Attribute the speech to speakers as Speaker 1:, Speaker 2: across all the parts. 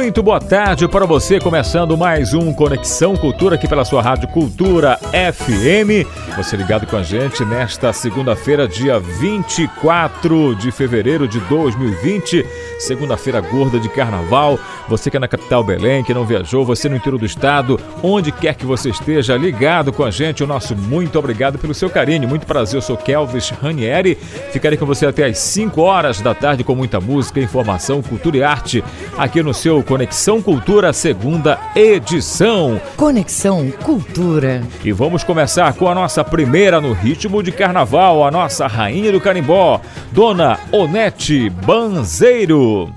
Speaker 1: Muito boa tarde para você, começando mais um Conexão Cultura aqui pela sua Rádio Cultura FM. Você ligado com a gente nesta segunda-feira, dia 24 de fevereiro de 2020, segunda-feira gorda de carnaval. Você que é na capital Belém, que não viajou, você no interior do estado, onde quer que você esteja ligado com a gente, o nosso muito obrigado pelo seu carinho. Muito prazer, eu sou Kelvis Ranieri. Ficarei com você até às 5 horas da tarde com muita música, informação, cultura e arte aqui no seu Conexão Cultura, segunda edição.
Speaker 2: Conexão Cultura.
Speaker 1: E vamos começar com a nossa primeira no ritmo de carnaval, a nossa rainha do carimbó, Dona Onete Banzeiro.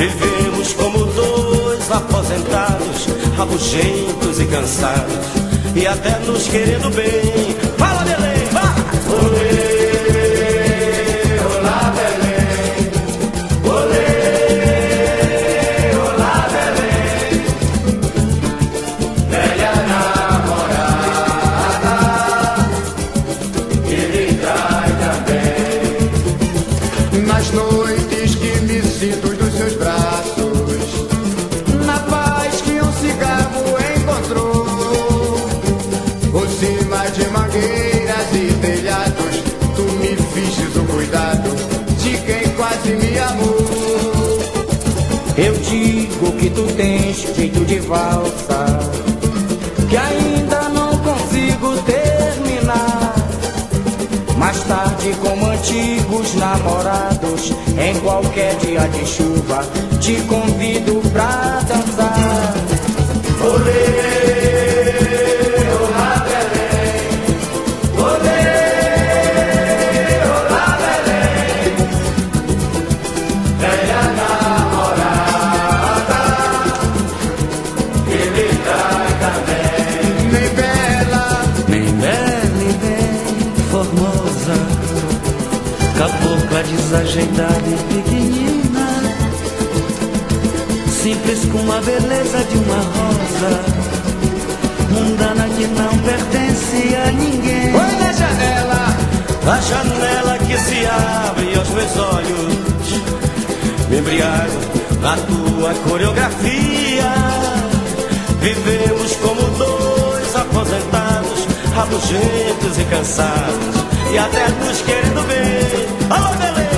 Speaker 3: Vivemos como dois aposentados, rabugentos e cansados, e até nos querendo bem.
Speaker 4: Jeito de valsa que ainda não consigo terminar. Mais tarde, como antigos namorados, em qualquer dia de chuva, te convido pra dançar. Olê!
Speaker 3: Desajeitada e pequenina, simples com a beleza de uma rosa, mundana que não pertence a ninguém.
Speaker 4: Foi na janela,
Speaker 3: a janela que se abre aos meus olhos, me embriago na tua coreografia. Vivemos como dois aposentados, rabugentos e cansados, e até nos querendo bem. Alô, beleza!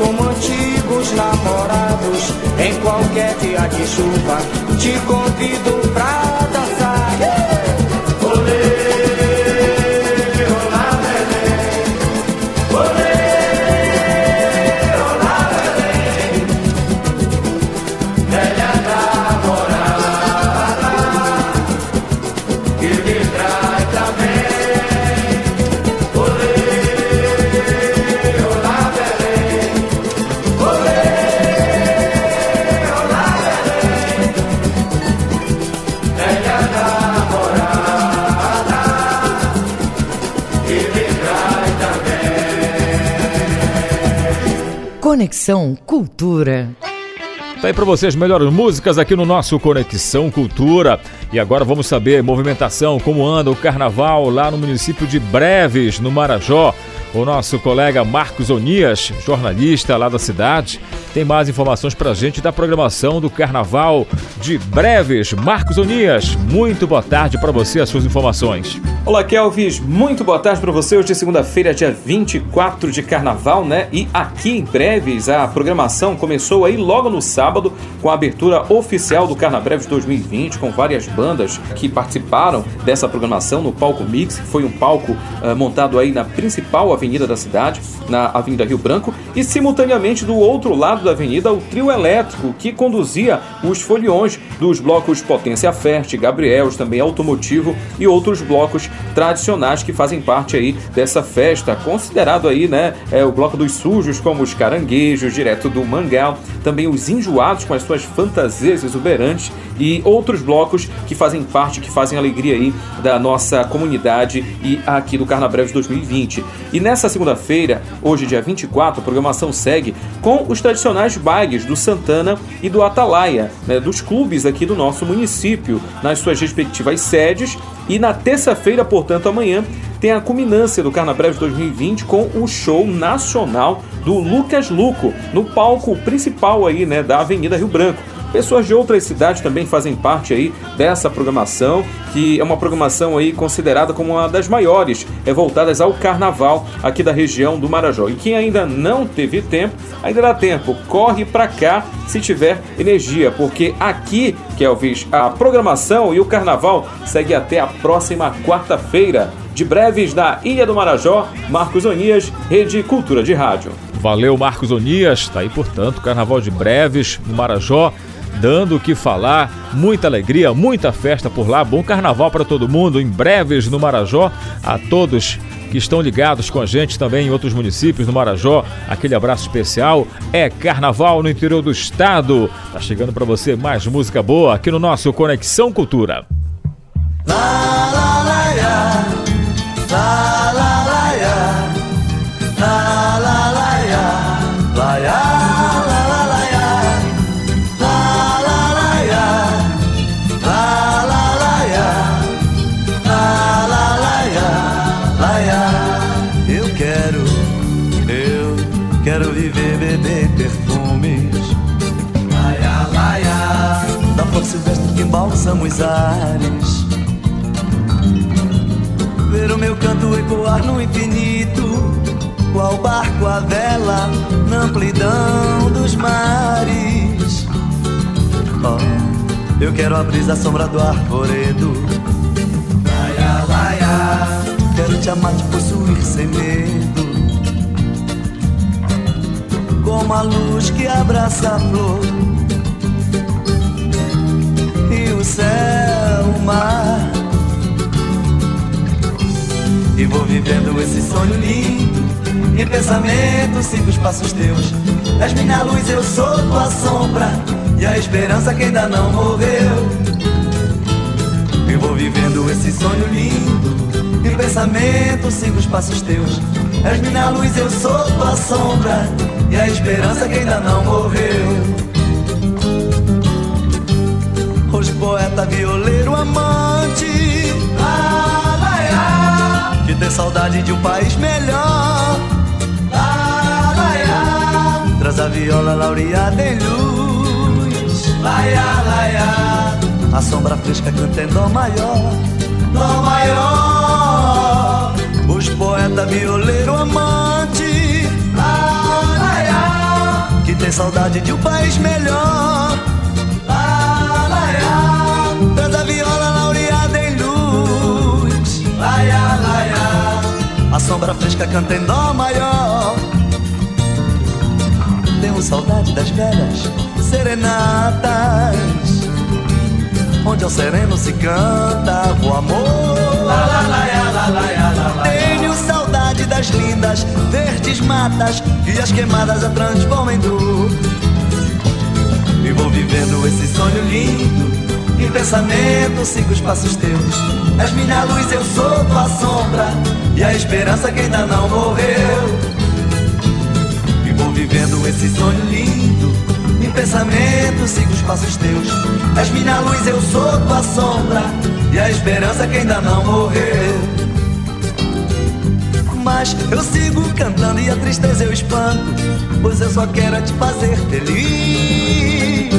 Speaker 4: Como antigos namorados, em qualquer dia de chuva, te convido pra
Speaker 2: Conexão Cultura.
Speaker 1: Tá aí para vocês melhores músicas aqui no nosso Conexão Cultura. E agora vamos saber movimentação, como anda o carnaval lá no município de Breves, no Marajó. O nosso colega Marcos Onias, jornalista lá da cidade, tem mais informações para a gente da programação do Carnaval de Breves. Marcos Onias, muito boa tarde para você, as suas informações.
Speaker 5: Olá, Kelvis, muito boa tarde para você. Hoje é segunda-feira, dia 24 de Carnaval, né? E aqui em Breves, a programação começou aí logo no sábado, com a abertura oficial do Carnabreves 2020, com várias bandas que participaram dessa programação no Palco Mix, que foi um palco uh, montado aí na principal avenida da cidade, na Avenida Rio Branco, e simultaneamente do outro lado da avenida o trio elétrico que conduzia os foliões dos blocos Potência Ferte, Gabriels, também Automotivo e outros blocos tradicionais que fazem parte aí dessa festa, considerado aí, né, é o bloco dos sujos, como os caranguejos, direto do Mangal, também os enjoados com as suas fantasias exuberantes e outros blocos que fazem parte, que fazem alegria aí da nossa comunidade e aqui do Carnabreve 2020. E nessa segunda-feira, hoje dia 24, a programação segue com os tradicionais bagues do Santana e do Atalaia, né, dos clubes aqui do nosso município, nas suas respectivas sedes. E na terça-feira, portanto, amanhã, tem a culminância do Carnabreve 2020 com o show nacional do Lucas Luco, no palco principal aí, né, da Avenida Rio Branco. Pessoas de outras cidades também fazem parte aí dessa programação, que é uma programação aí considerada como uma das maiores, é voltadas ao carnaval aqui da região do Marajó. E quem ainda não teve tempo, ainda dá tempo, corre para cá se tiver energia, porque aqui, Kelvis, a programação e o carnaval segue até a próxima quarta-feira. De breves da Ilha do Marajó, Marcos Onias, Rede Cultura de Rádio.
Speaker 1: Valeu, Marcos Onias. Tá aí, portanto, Carnaval de Breves no Marajó dando o que falar, muita alegria, muita festa por lá, bom carnaval para todo mundo, em breves no Marajó, a todos que estão ligados com a gente também em outros municípios no Marajó. Aquele abraço especial. É carnaval no interior do estado. Tá chegando para você mais música boa aqui no nosso Conexão Cultura.
Speaker 6: La, balsam os ares. Ver o meu canto ecoar no infinito, qual barco a vela na amplidão dos mares. Oh, eu quero a brisa sombra do arvoredo. Laia, laia. Quero te amar, te possuir sem medo. Como a luz que abraça a flor o céu, o mar. E vou vivendo esse sonho lindo. Em pensamento sigo os passos teus. És minha luz, eu sou tua sombra. E a esperança que ainda não morreu. E vou vivendo esse sonho lindo. Em pensamento sigo os passos teus. És minha luz, eu sou tua sombra. E a esperança que ainda não morreu. Poeta, violeiro, amante. Lá, Que tem saudade de um país melhor. Lá, Traz a viola laureada em luz. A sombra fresca canta em dó maior Dó maior. Os poeta, violeiro, amante. Que tem saudade de um país melhor sombra fresca canta em dó maior. Tenho saudade das velhas serenatas, onde ao sereno se canta o amor. Tenho saudade das lindas verdes matas e as queimadas a transformam em dor. E vou vivendo esse sonho lindo. Em pensamento sigo os passos teus. És minha luz, eu sou tua sombra e a esperança que ainda não morreu. E vou vivendo esse sonho lindo. Em pensamento sigo os passos teus. És minha luz, eu sou tua sombra. E a esperança que ainda não morreu. Mas eu sigo cantando e a tristeza eu espanto. Pois eu só quero te fazer feliz.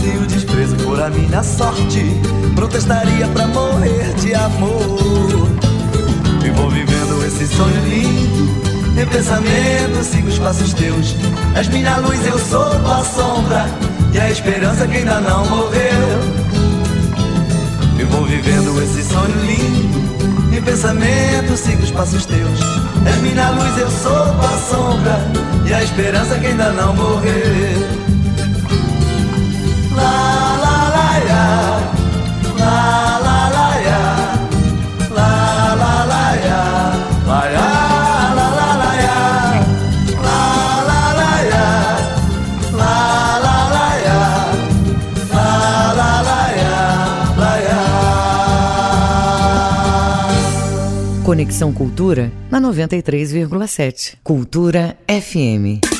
Speaker 6: Se o desprezo for a minha sorte, protestaria pra morrer de amor. Vou vivendo esse sonho lindo. Em pensamento sigo os passos teus És minha luz, eu sou tua sombra. E a esperança que ainda não morreu. E vou vivendo esse sonho lindo. Em pensamento sigo os passos teus És minha luz, eu sou tua sombra. E a esperança que ainda não morreu
Speaker 7: Conexão Cultura na 93,7. Cultura FM.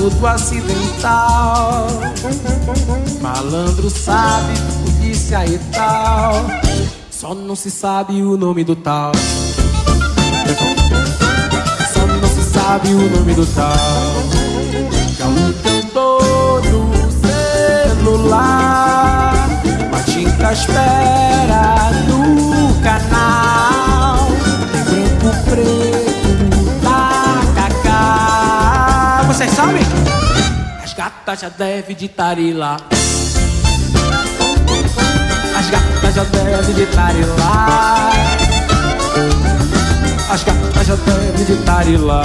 Speaker 2: Tudo acidental. Malandro sabe, polícia e tal. Só não se sabe o nome do tal. Só não se sabe o nome do tal. Galo cantor no celular. Matinta espera sabem? As gatas já devem de lá. As gatas já devem de lá. As gatas já devem de lá.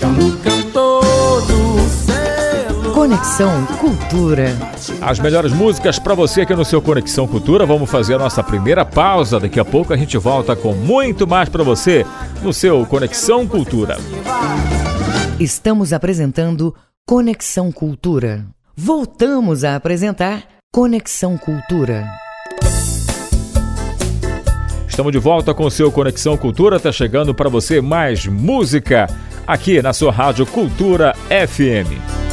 Speaker 2: Calo cantor do céu. Conexão Cultura.
Speaker 1: As melhores músicas para você aqui no seu Conexão Cultura. Vamos fazer a nossa primeira pausa. Daqui a pouco a gente volta com muito mais para você no seu Conexão Cultura.
Speaker 2: Estamos apresentando Conexão Cultura. Voltamos a apresentar Conexão Cultura.
Speaker 1: Estamos de volta com o seu Conexão Cultura. Tá chegando para você mais música aqui na sua Rádio Cultura FM.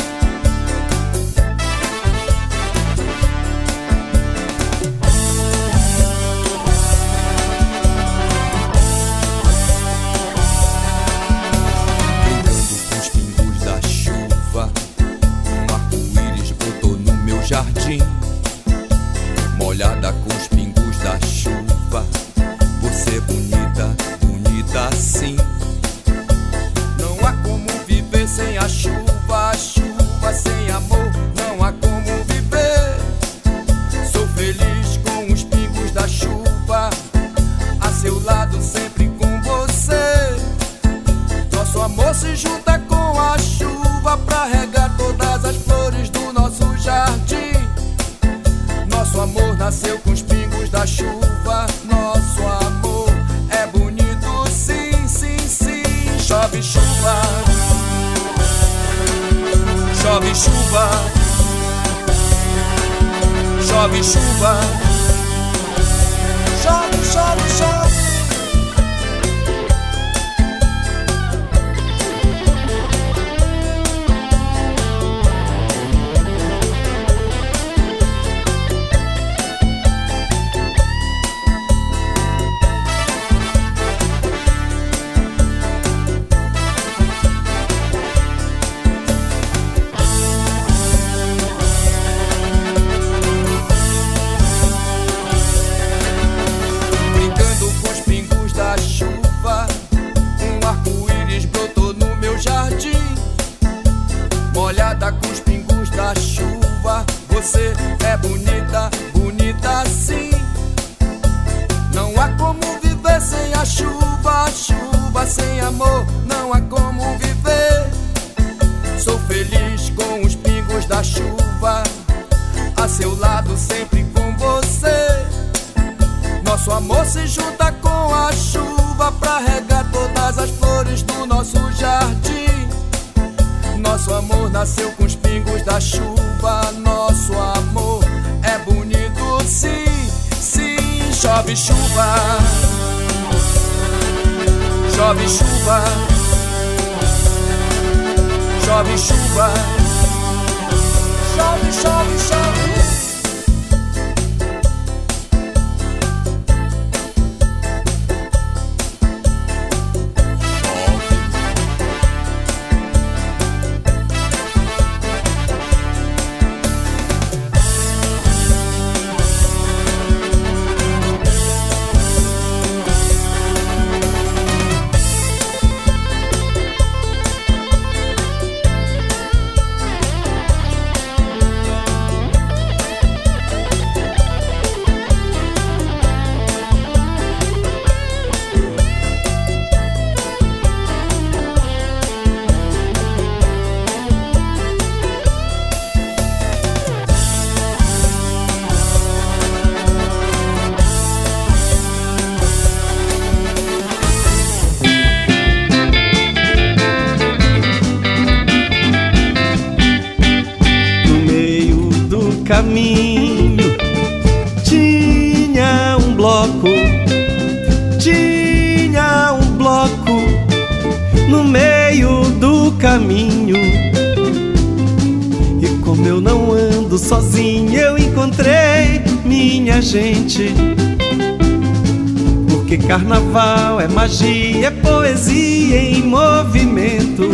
Speaker 6: Carnaval é magia, é poesia em movimento.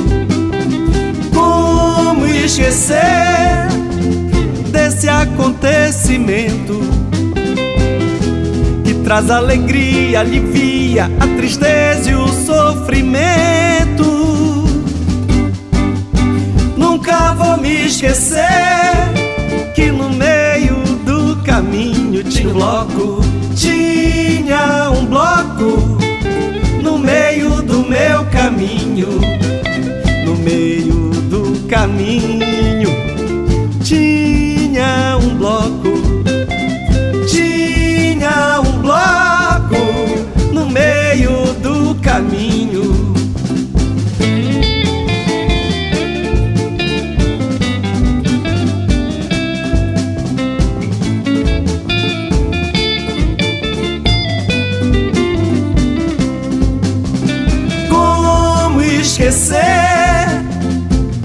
Speaker 6: Como esquecer desse acontecimento que traz alegria, alivia a tristeza e o sofrimento? esquecer que no meio do caminho tinha um bloco, tinha um bloco no meio do meu caminho, no meio do caminho tinha um bloco, tinha um bloco no meio do caminho.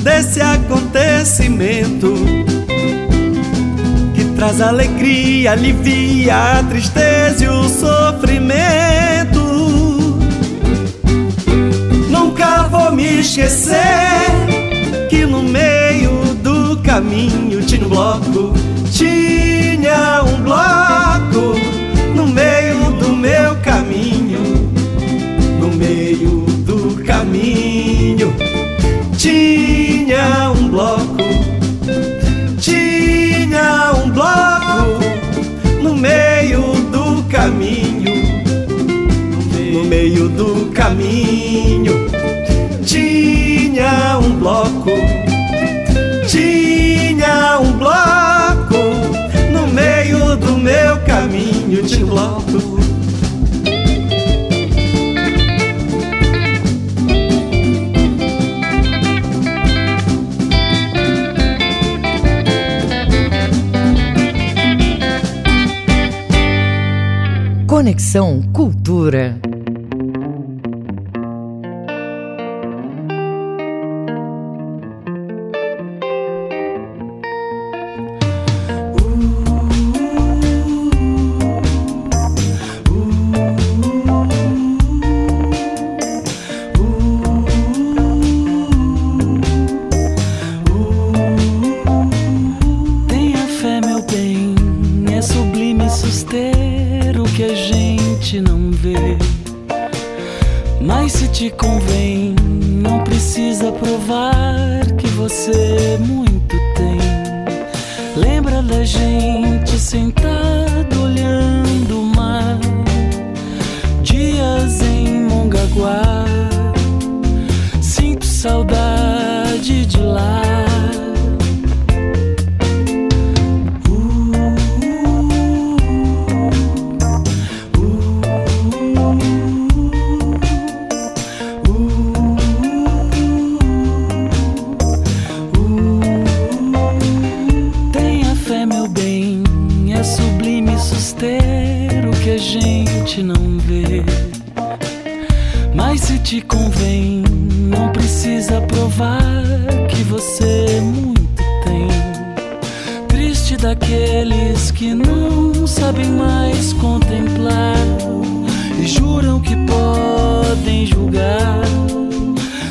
Speaker 6: Desse acontecimento que traz alegria, alivia a tristeza e o sofrimento? Nunca vou me esquecer que no meio do caminho tinha um bloco, tinha um bloco tinha um bloco, tinha um bloco no meio do caminho, no meio do caminho tinha um bloco, tinha um bloco no meio do meu caminho um bloco.
Speaker 2: Conexão Cultura.
Speaker 8: Que a gente não vê. Mas se te convém, não precisa provar que você muito tem. Triste daqueles que não sabem mais contemplar e juram que podem julgar.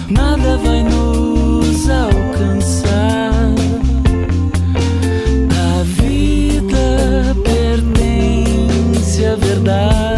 Speaker 8: Nada vai nos alcançar. Verdade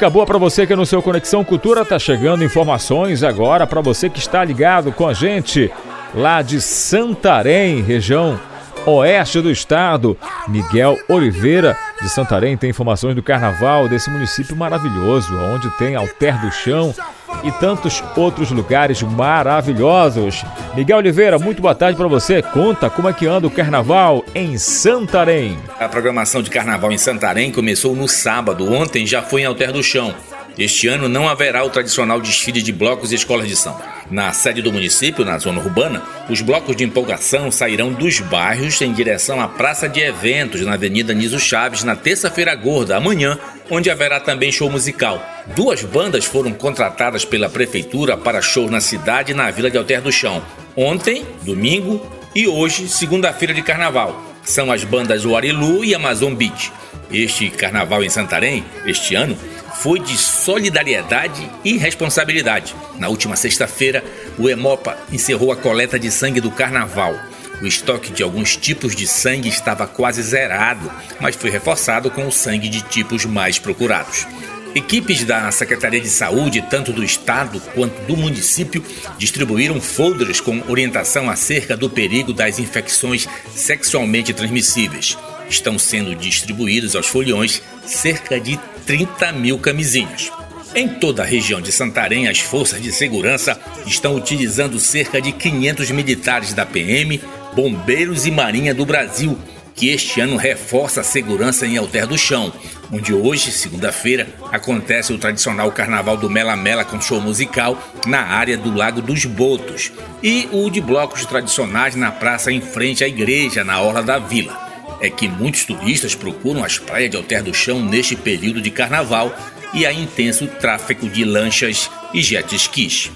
Speaker 1: Música boa para você que é no seu Conexão Cultura tá chegando informações agora para você que está ligado com a gente lá de Santarém, região oeste do estado. Miguel Oliveira de Santarém tem informações do carnaval desse município maravilhoso, onde tem Alter do Chão, e tantos outros lugares maravilhosos. Miguel Oliveira, muito boa tarde para você. Conta como é que anda o carnaval em Santarém.
Speaker 9: A programação de carnaval em Santarém começou no sábado. Ontem já foi em Alter do Chão. Este ano não haverá o tradicional desfile de blocos e escolas de samba. Na sede do município, na zona urbana, os blocos de empolgação sairão dos bairros em direção à Praça de Eventos, na Avenida Niso Chaves, na terça-feira gorda, amanhã, onde haverá também show musical. Duas bandas foram contratadas pela prefeitura para show na cidade e na Vila de Alter do Chão. Ontem, domingo, e hoje, segunda-feira de carnaval. São as bandas O Arilu e Amazon Beach. Este carnaval em Santarém, este ano, foi de solidariedade e responsabilidade. Na última sexta-feira, o Hemopa encerrou a coleta de sangue do carnaval. O estoque de alguns tipos de sangue estava quase zerado, mas foi reforçado com o sangue de tipos mais procurados. Equipes da Secretaria de Saúde, tanto do Estado quanto do município, distribuíram folders com orientação acerca do perigo das infecções sexualmente transmissíveis. Estão sendo distribuídos aos foliões cerca de 30 mil camisinhas. Em toda a região de Santarém, as forças de segurança estão utilizando cerca de 500 militares da PM, bombeiros e marinha do Brasil, que este ano reforça a segurança em Alter do Chão, onde hoje, segunda-feira, acontece o tradicional Carnaval do Mela Mela com show musical na área do Lago dos Botos e o de blocos tradicionais na praça em frente à igreja, na Orla da Vila é que muitos turistas procuram as praias de Alter do Chão neste período de carnaval e há intenso tráfego de lanchas e jet skis.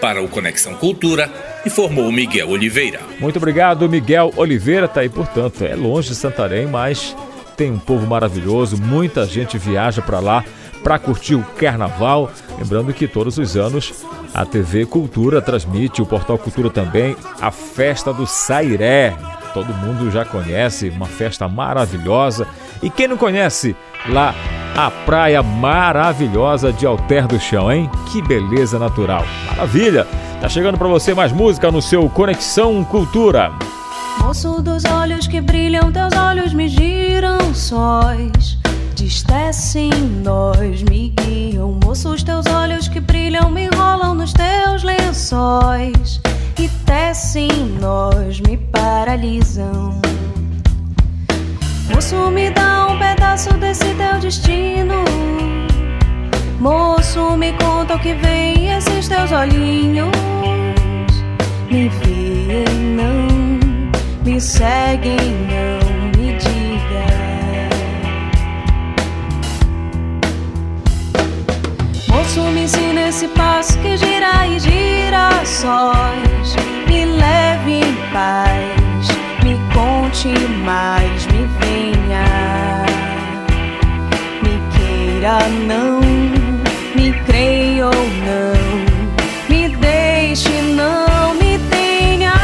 Speaker 9: Para o Conexão Cultura, informou Miguel Oliveira.
Speaker 1: Muito obrigado, Miguel Oliveira. Tá aí, portanto, é longe de Santarém, mas tem um povo maravilhoso, muita gente viaja para lá para curtir o carnaval. Lembrando que todos os anos a TV Cultura transmite, o Portal Cultura também, a festa do Sairé todo mundo já conhece, uma festa maravilhosa. E quem não conhece, lá a praia maravilhosa de Alter do Chão, hein? Que beleza natural. Maravilha! Tá chegando para você mais música no seu Conexão Cultura.
Speaker 10: Moço dos olhos que brilham, teus olhos me giram sóis. Destecem nós, me guiam. Moço, os teus olhos que brilham me enrolam nos teus lençóis que tecem nós me paralisam. Moço, me dá um pedaço desse teu destino. Moço, me conta o que vem esses teus olhinhos. Me veem, não, me seguem, não Moço, me ensina esse passo que gira e gira sóis paz, me conte mais, me venha, me queira não, me creia ou não, me deixe não me tenha.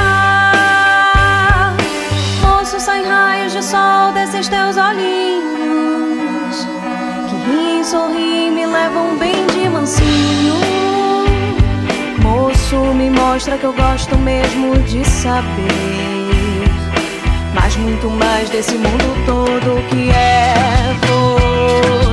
Speaker 10: Moço, sai raios de sol desses teus olhinhos, que riem, sorriem, me levam bem me mostra que eu gosto mesmo de saber. Mas muito mais desse mundo todo que é você.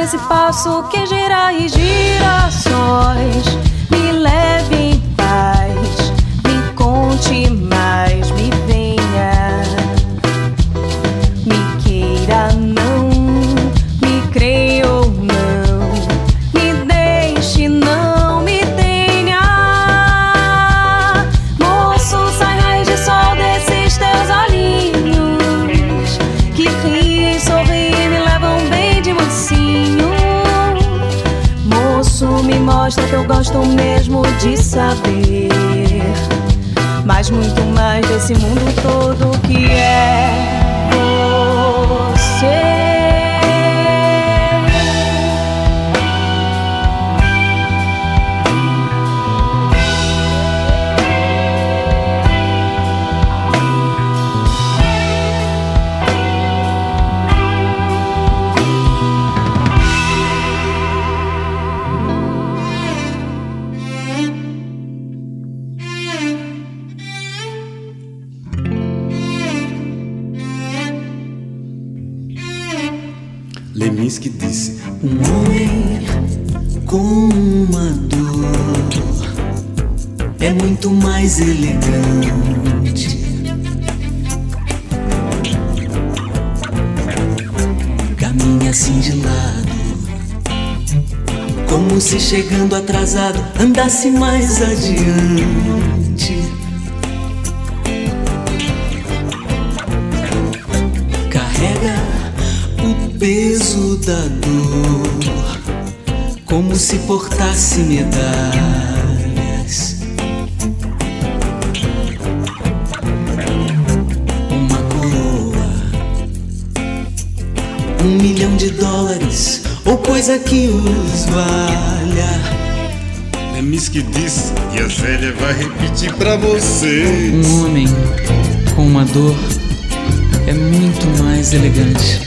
Speaker 10: Nesse passo que gira e gira muito mais desse mundo todo que é
Speaker 11: andasse mais adiante. Carrega o peso da dor, como se portasse medalhas. Uma coroa, um milhão de dólares, ou coisa que os valha.
Speaker 12: Leminski disse: E a velha vai repetir pra vocês.
Speaker 13: Um homem com uma dor é muito mais elegante.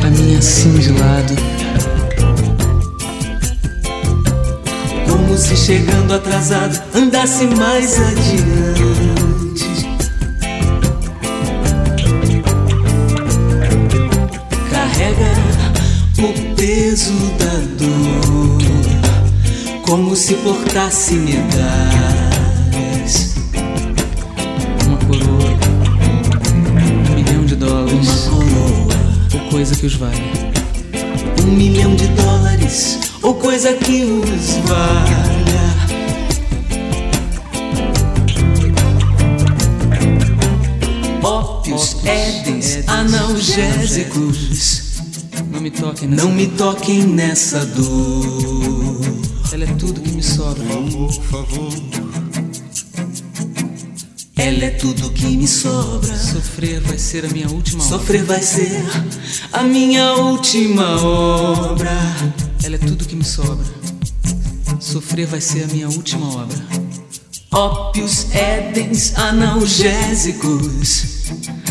Speaker 13: Caminha assim de lado,
Speaker 11: Como se chegando atrasado andasse mais adiante. Se portasse medalhas.
Speaker 13: uma coroa, um milhão de dólares,
Speaker 11: Uma coroa,
Speaker 13: ou coisa que os vale.
Speaker 11: um milhão de dólares, ou coisa que os valha. Ópios, édens, analgésicos.
Speaker 13: Não me toquem nessa
Speaker 11: Não me toquem nessa dor.
Speaker 13: Ela é tudo sobra.
Speaker 12: Por favor,
Speaker 11: Ela é tudo que me sobra.
Speaker 13: Sofrer vai ser a minha última obra.
Speaker 11: Sofrer vai ser a minha última obra.
Speaker 13: Ela é tudo que me sobra. Sofrer vai ser a minha última obra.
Speaker 11: Ópios, édens, analgésicos.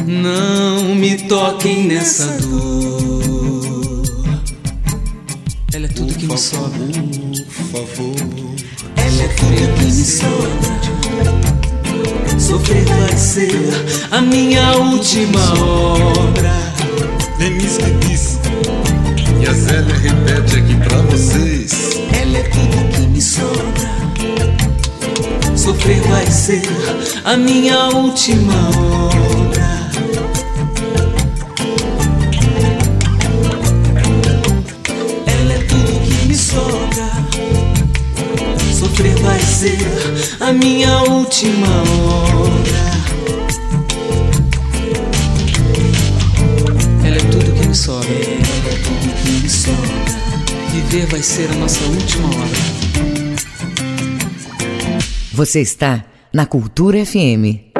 Speaker 11: Não me toquem nessa dor.
Speaker 13: Ela é tudo que me sobra.
Speaker 12: por favor.
Speaker 11: É tudo que me sobra. Sofrer vai ser a minha última obra.
Speaker 12: Leminski disse: E a Zélia repete aqui pra vocês.
Speaker 11: Ela é tudo que me sobra. Sofrer vai ser a minha última obra. Vai ser a minha última obra.
Speaker 13: Ela é tudo que me sobra.
Speaker 11: Ela é tudo que me sobra.
Speaker 13: Viver vai ser a nossa última obra.
Speaker 2: Você está na Cultura FM.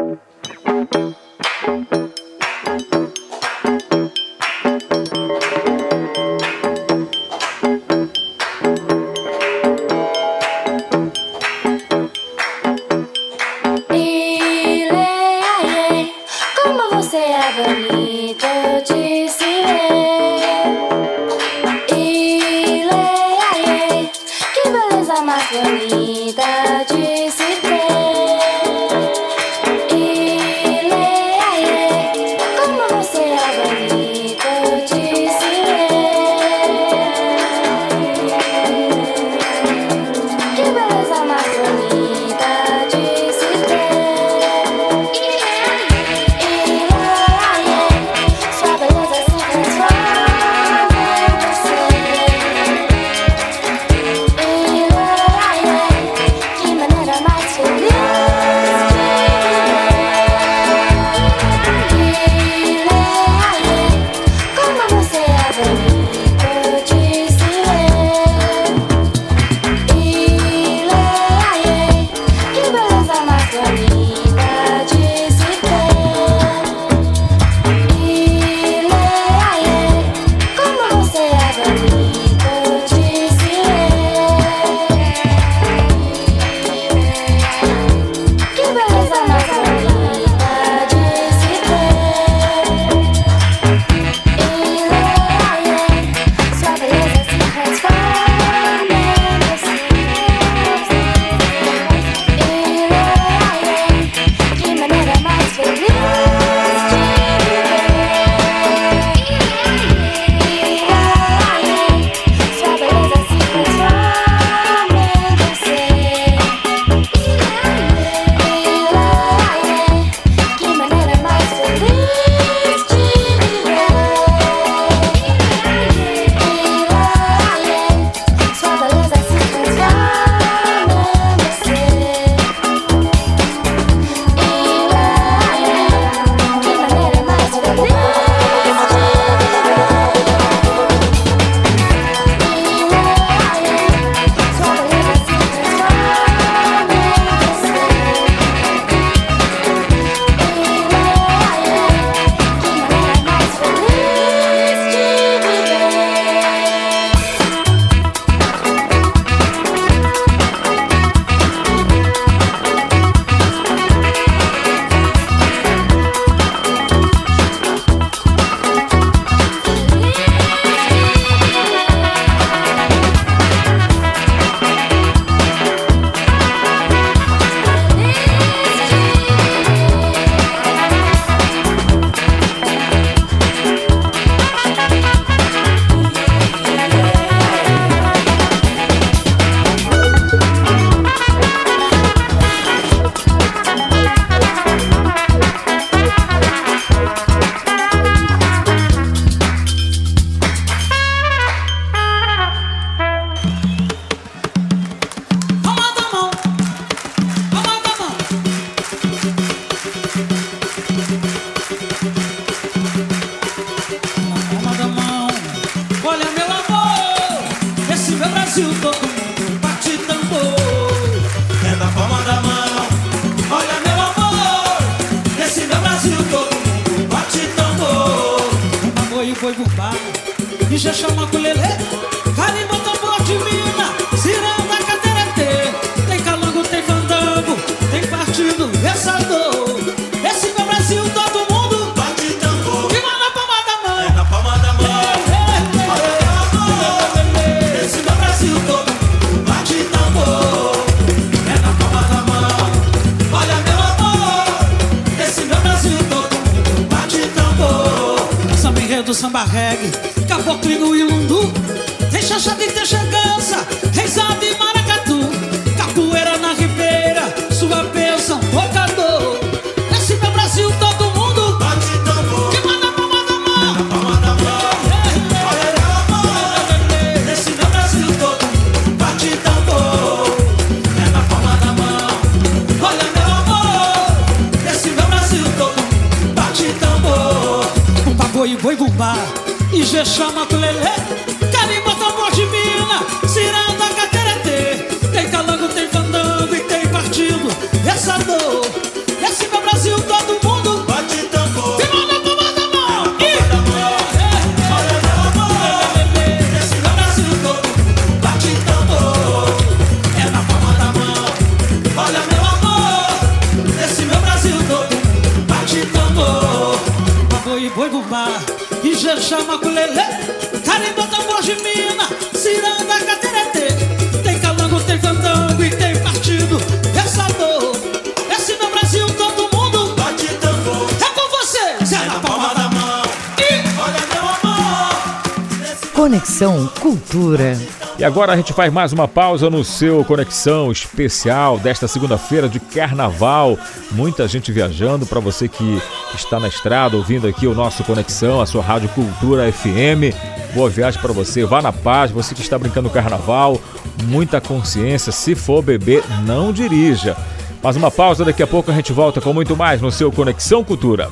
Speaker 1: Agora a gente faz mais uma pausa no seu Conexão Especial desta segunda-feira de Carnaval. Muita gente viajando. Para você que está na estrada ouvindo aqui o nosso Conexão, a sua Rádio Cultura FM. Boa viagem para você. Vá na paz. Você que está brincando Carnaval, muita consciência. Se for beber, não dirija. Mais uma pausa. Daqui a pouco a gente volta com muito mais no seu Conexão Cultura.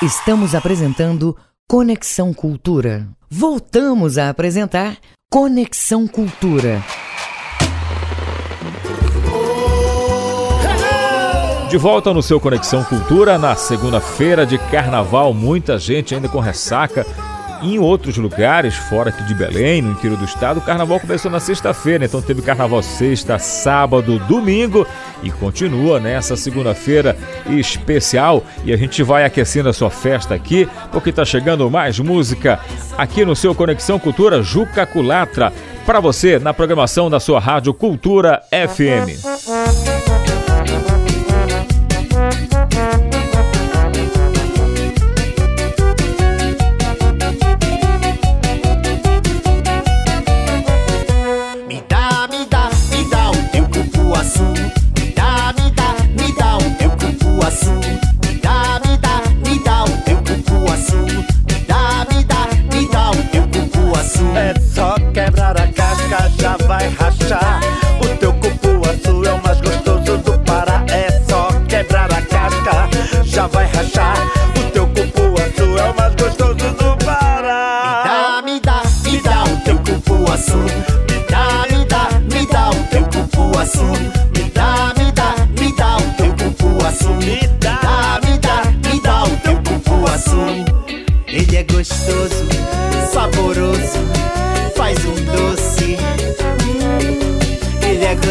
Speaker 2: Estamos apresentando Conexão Cultura. Voltamos a apresentar Conexão Cultura.
Speaker 1: De volta no seu Conexão Cultura na segunda-feira de carnaval, muita gente ainda com ressaca. Em outros lugares, fora aqui de Belém, no interior do estado, o carnaval começou na sexta-feira, então teve carnaval sexta, sábado, domingo e continua nessa segunda-feira especial. E a gente vai aquecendo a sua festa aqui, porque está chegando mais música aqui no seu Conexão Cultura Juca Culatra, para você na programação da sua rádio Cultura FM.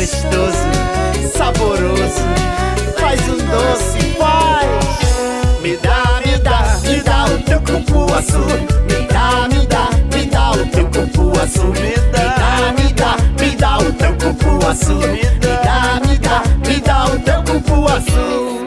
Speaker 14: Gostoso,
Speaker 15: saboroso, faz um doce, faz. Me dá, me dá, me dá o teu cupuaçu. Me dá, me dá, me dá o teu cupuaçu. Me dá, me dá, me dá o teu cupuaçu. Me dá, me dá, me dá o teu cupuaçu.
Speaker 14: Nossa,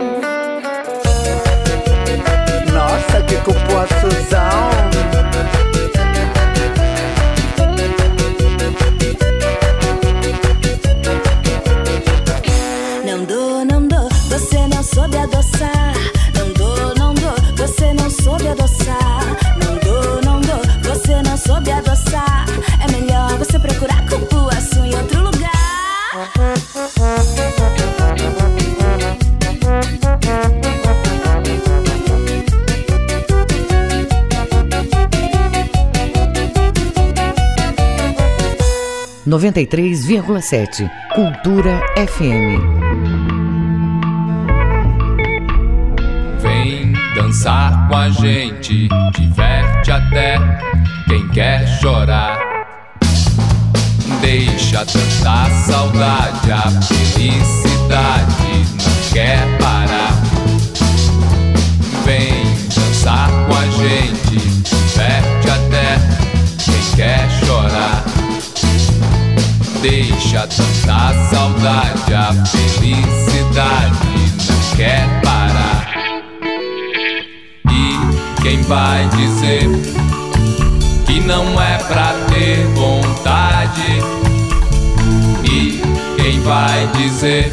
Speaker 2: 93,7 Cultura FM.
Speaker 16: Vem dançar com a gente, diverte até quem quer chorar. Deixa tanta saudade, a felicidade não quer parar. Vem dançar com a gente Deixa tanta saudade, a felicidade não quer parar. E quem vai dizer que não é pra ter vontade? E quem vai dizer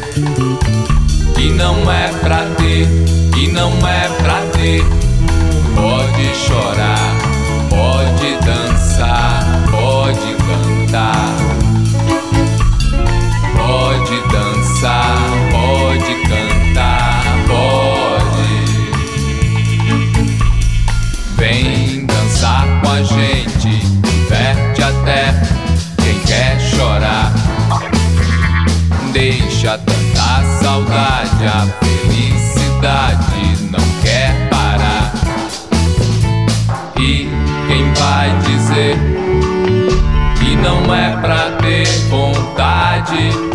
Speaker 16: que não é pra ter, que não é pra ter? Pode chorar, pode dançar, Deixa tanta saudade, a felicidade não quer parar. E quem vai dizer que não é pra ter vontade?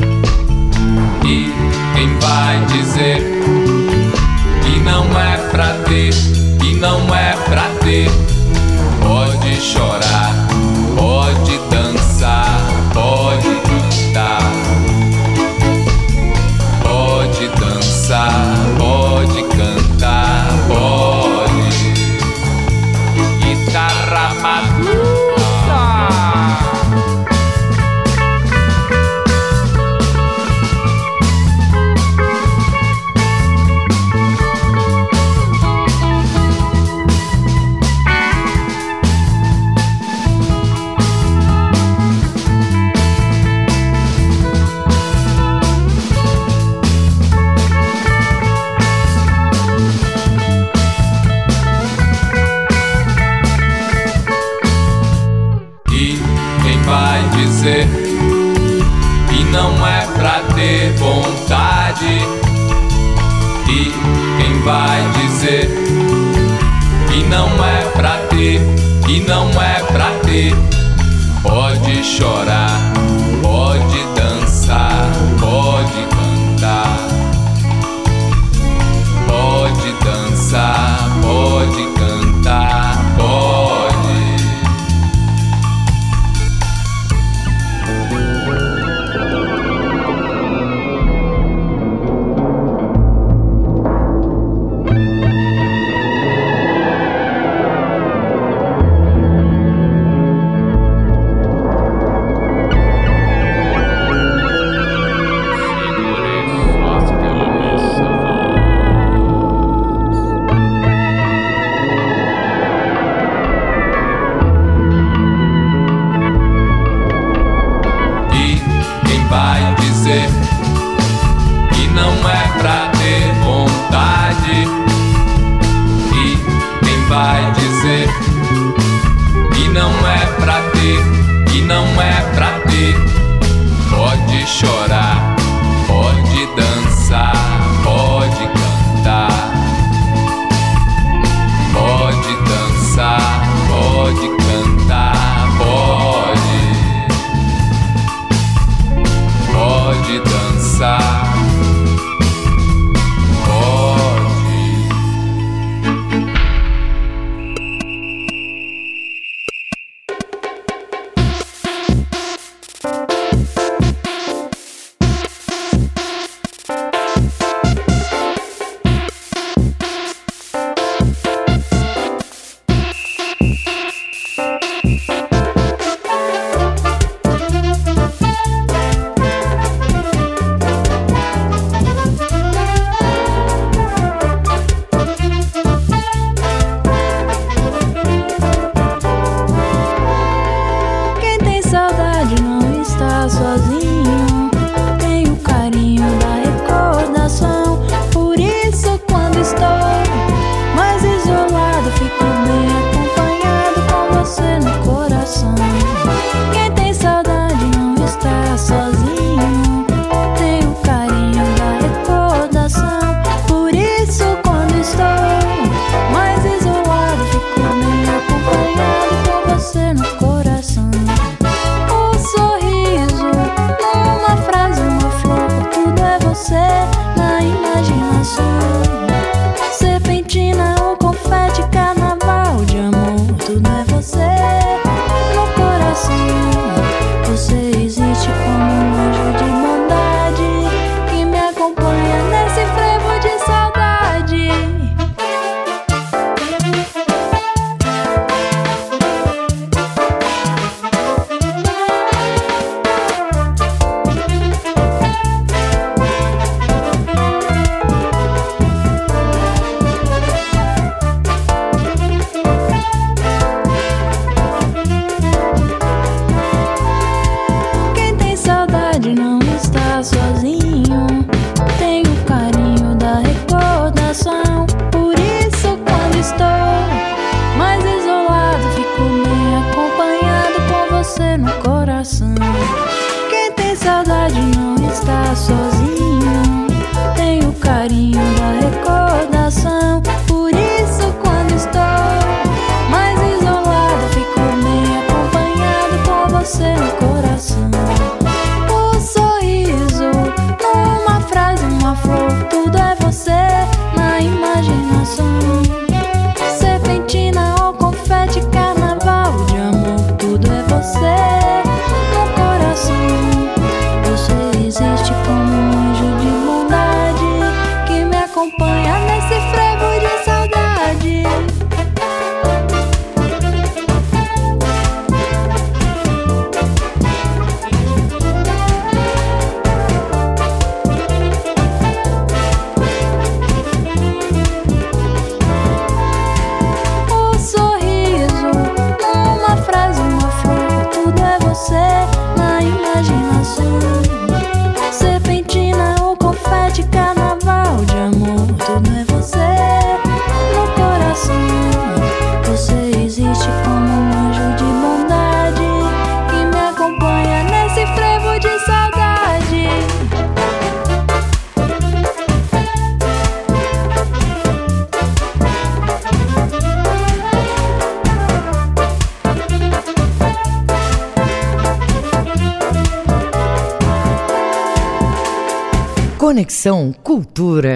Speaker 2: Conexão Cultura.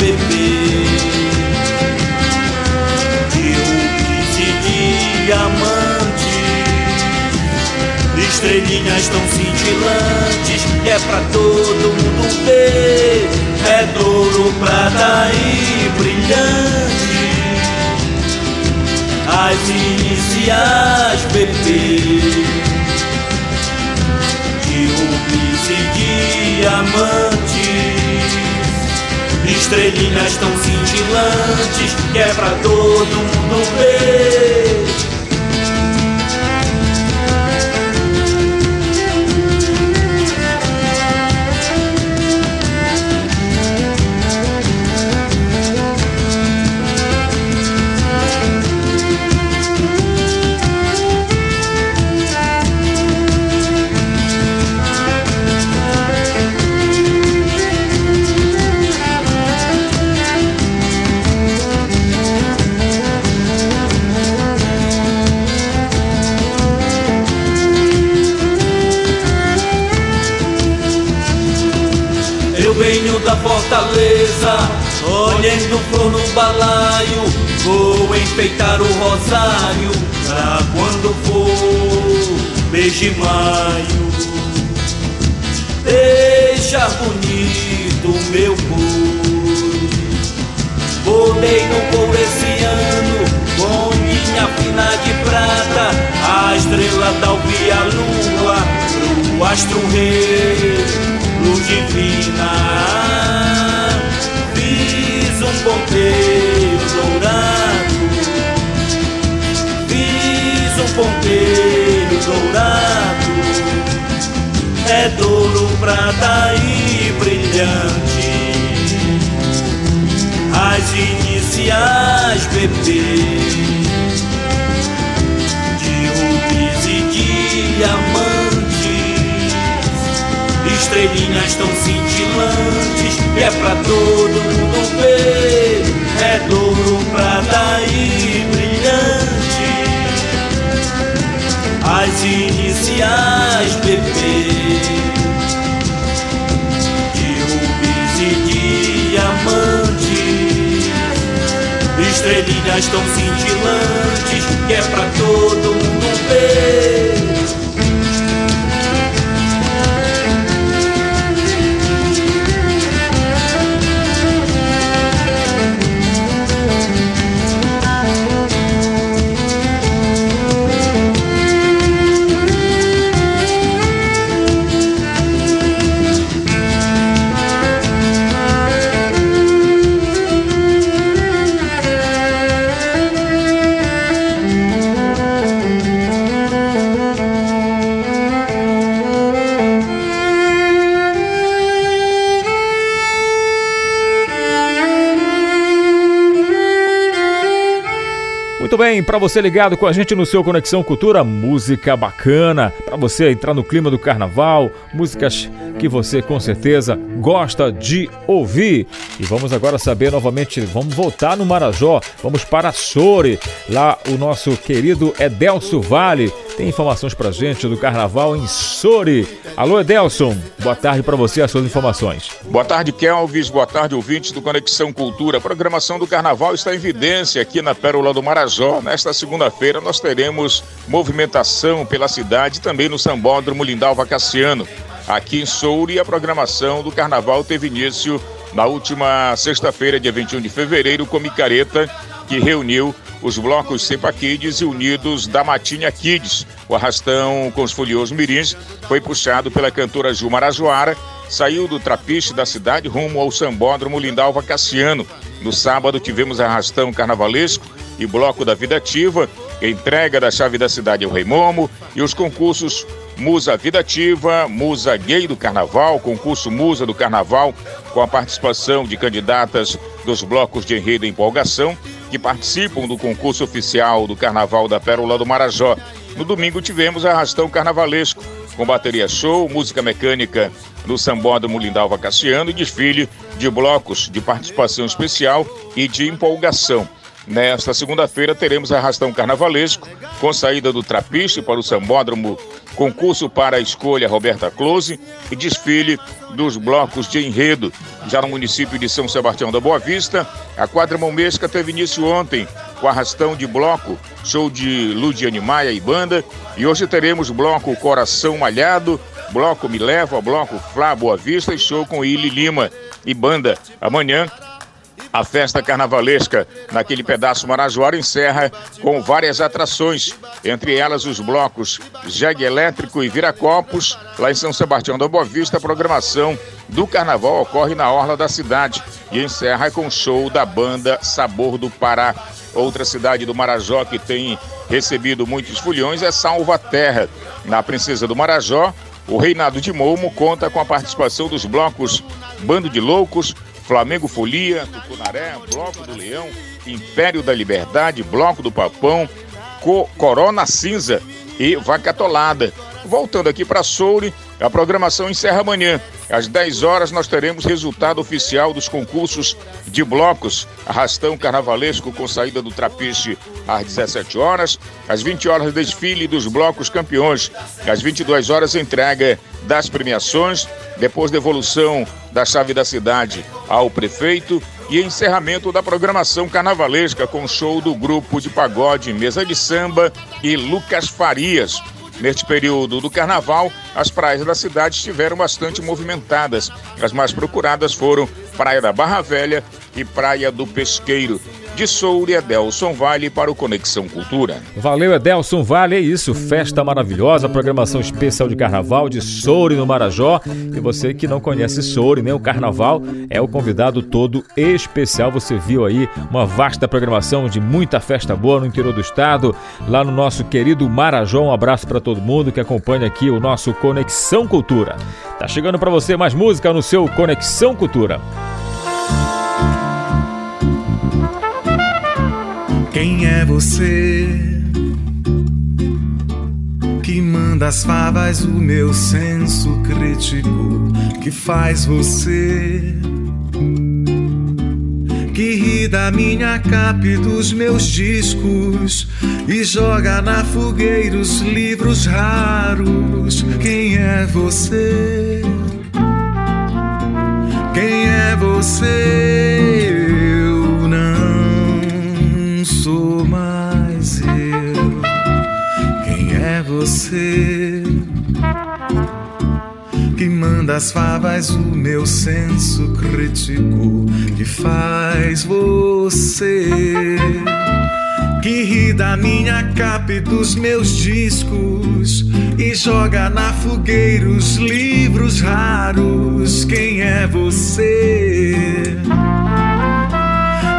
Speaker 17: beber. De rubis e diamante, estrelinhas tão cintilantes, que é pra todo mundo ver. É duro, prata e brilhante, as iniciais beber. De rubis e diamante. Estrelinhas tão cintilantes que é pra todo mundo ver. fortaleza. Olhem no flor balaio, vou enfeitar o rosário pra quando for mês de maio. Deixa bonito meu couro. Vou no couro esse ano com minha fina de prata, a estrela da a lua, o astro rei, luz divina ponteiro dourado Fiz um ponteiro dourado É douro, prata e brilhante. As iniciais PP Estrelinhas tão cintilantes Que é pra todo mundo ver É douro, prata e brilhante. As iniciais PP De rubis e diamantes. Estrelinhas tão cintilantes Que é pra todo mundo ver
Speaker 1: para você ligado com a gente no seu Conexão Cultura, música bacana, para você entrar no clima do carnaval, músicas que você com certeza gosta de ouvir. E vamos agora saber novamente, vamos voltar no Marajó, vamos para Sore, lá o nosso querido Edelso Vale tem informações pra gente do carnaval em Sori. Alô, Edelson, boa tarde para você, as suas informações.
Speaker 18: Boa tarde, Kelvis, boa tarde, ouvintes do Conexão Cultura. A programação do carnaval está em evidência aqui na Pérola do Marajó. Nesta segunda-feira nós teremos movimentação pela cidade também no Sambódromo Lindalva Cassiano. Aqui em Souri, a programação do carnaval teve início na última sexta-feira, dia 21 de fevereiro, com micareta que reuniu os blocos Cepa Kids e Unidos da Matinha Kids. O arrastão com os foliosos mirins foi puxado pela cantora Ju Marajoara, saiu do trapiche da cidade rumo ao sambódromo Lindalva Cassiano. No sábado tivemos arrastão carnavalesco e bloco da Vida Ativa, entrega da chave da cidade ao Rei Momo e os concursos Musa Vida Ativa, Musa Gay do Carnaval, concurso Musa do Carnaval, com a participação de candidatas dos blocos de enredo e empolgação que participam do concurso oficial do Carnaval da Pérola do Marajó. No domingo tivemos arrastão carnavalesco, com bateria show, música mecânica no Sambódromo Lindalva Cassiano e desfile de blocos de participação especial e de empolgação. Nesta segunda-feira teremos arrastão carnavalesco, com saída do Trapiche para o Sambódromo, concurso para a escolha Roberta Close e desfile dos blocos de enredo. Já no município de São Sebastião da Boa Vista, a quadra Momesca teve início ontem com arrastão de bloco, show de Ludiane Maia e banda. E hoje teremos bloco Coração Malhado, bloco Me Leva, bloco Flá Boa Vista e show com Ili Lima e banda. Amanhã a festa carnavalesca naquele pedaço Marajoara encerra com várias atrações, entre elas os blocos Jegue Elétrico e Viracopos. Lá em São Sebastião da Boa Vista, a programação do carnaval ocorre na orla da cidade e encerra com o show da banda Sabor do Pará. Outra cidade do Marajó que tem recebido muitos fulhões é Salvaterra. Na Princesa do Marajó, o Reinado de Momo conta com a participação dos blocos Bando de Loucos, Flamengo Folia, Tucunaré, Bloco do Leão, Império da Liberdade, Bloco do Papão, Co Corona Cinza e Vaca Tolada. Voltando aqui para Soure, a programação encerra amanhã. Às 10 horas nós teremos resultado oficial dos concursos de blocos. Arrastão carnavalesco com saída do Trapiche às 17 horas. Às 20 horas desfile dos blocos campeões. Às 22 horas entrega das premiações. Depois devolução da chave da cidade ao prefeito e encerramento da programação carnavalesca com show do grupo de pagode Mesa de Samba e Lucas Farias. Neste período do carnaval, as praias da cidade estiveram bastante movimentadas. As mais procuradas foram Praia da Barra Velha e Praia do Pesqueiro de Soura, Edelson Vale para o Conexão Cultura.
Speaker 1: Valeu, Edelson Vale, é isso. Festa maravilhosa, programação especial de carnaval de Soure no Marajó. E você que não conhece Soure, nem o carnaval, é o convidado todo especial. Você viu aí uma vasta programação de muita festa boa no interior do estado, lá no nosso querido Marajó. Um abraço para todo mundo que acompanha aqui o nosso Conexão Cultura. Tá chegando para você mais música no seu Conexão Cultura.
Speaker 19: Quem é você que manda as favas o meu senso crítico? Que faz você que ri da minha capa e dos meus discos e joga na fogueira os livros raros? Quem é você? Quem é você? Você? Que manda as favas o meu senso crítico. Que faz você que ri da minha capa e dos meus discos e joga na fogueira os livros raros. Quem é você?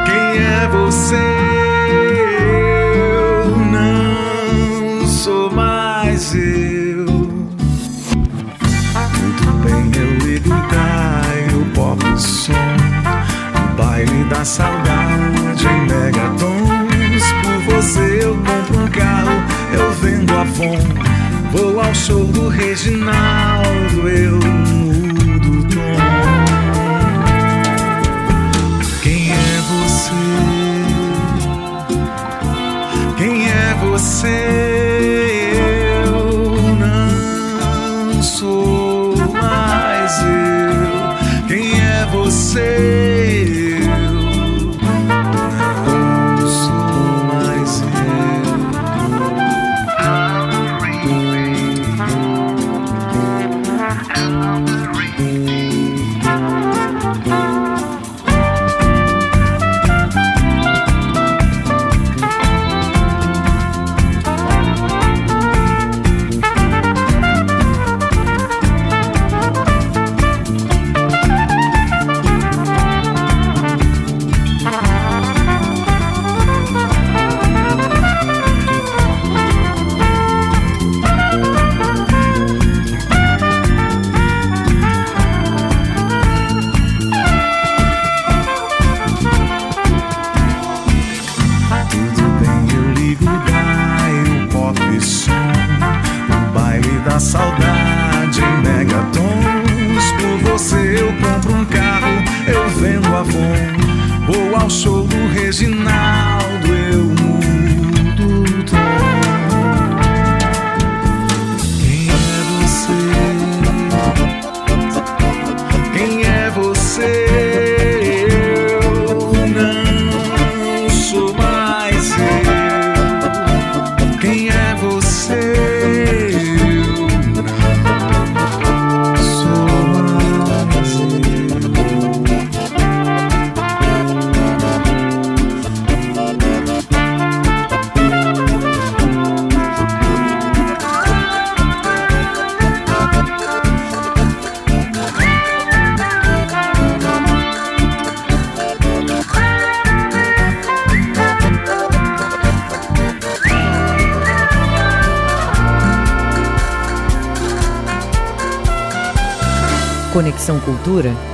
Speaker 19: Quem é você? Som, baile da saudade em megatons. Por você eu compro um carro, eu vendo a Avon, vou ao show do Reginaldo, eu mudo o tom. Quem é você? Quem é você?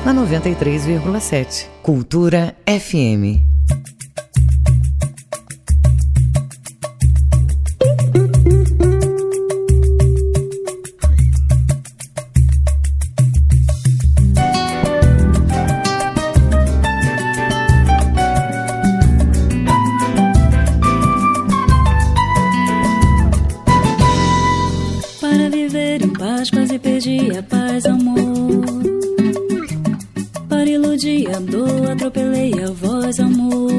Speaker 2: Na 93,7. Cultura FM.
Speaker 20: Para viver em paz, quase perdi a paz, amor
Speaker 21: iludi dia dor, atropelei a voz, amor.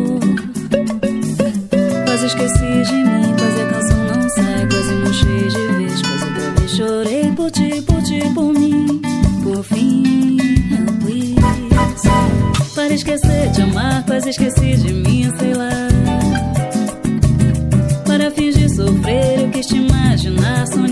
Speaker 21: Quase esqueci de mim, quase a canção não sai, quase murchei de vez, quase outra vez chorei por ti, por ti, por mim, por fim não quis. Para esquecer de amar, quase esqueci de mim, sei lá. Para fingir sofrer, eu quis te imaginar, sonhar.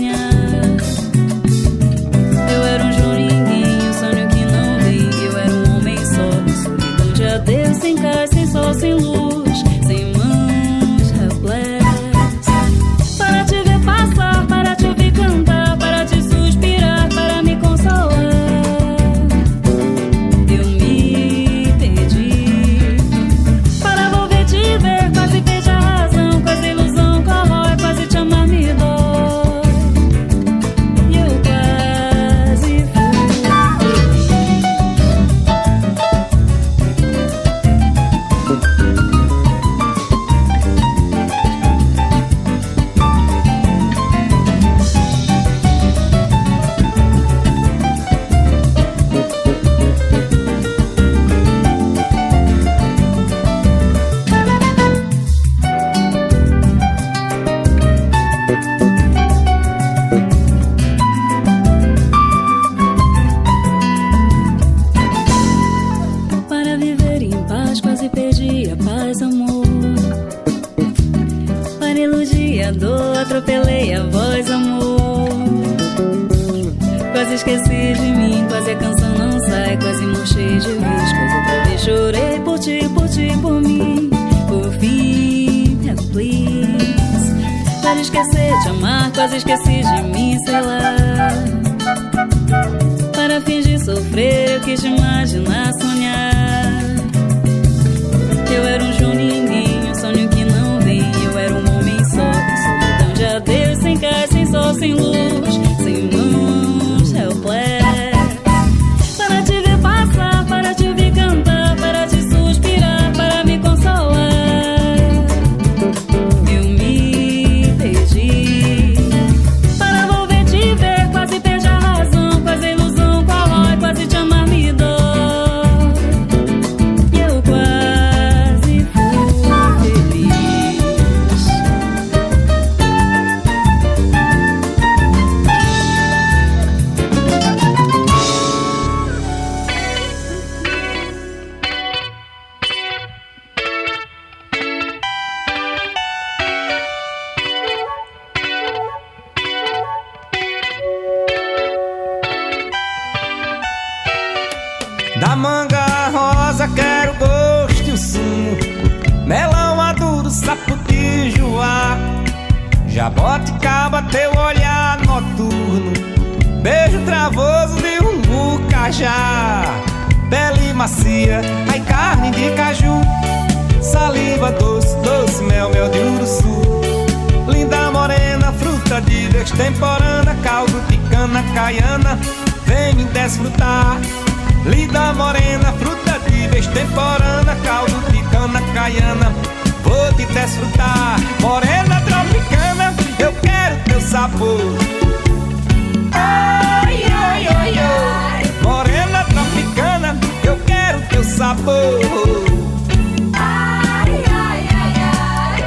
Speaker 22: sabor.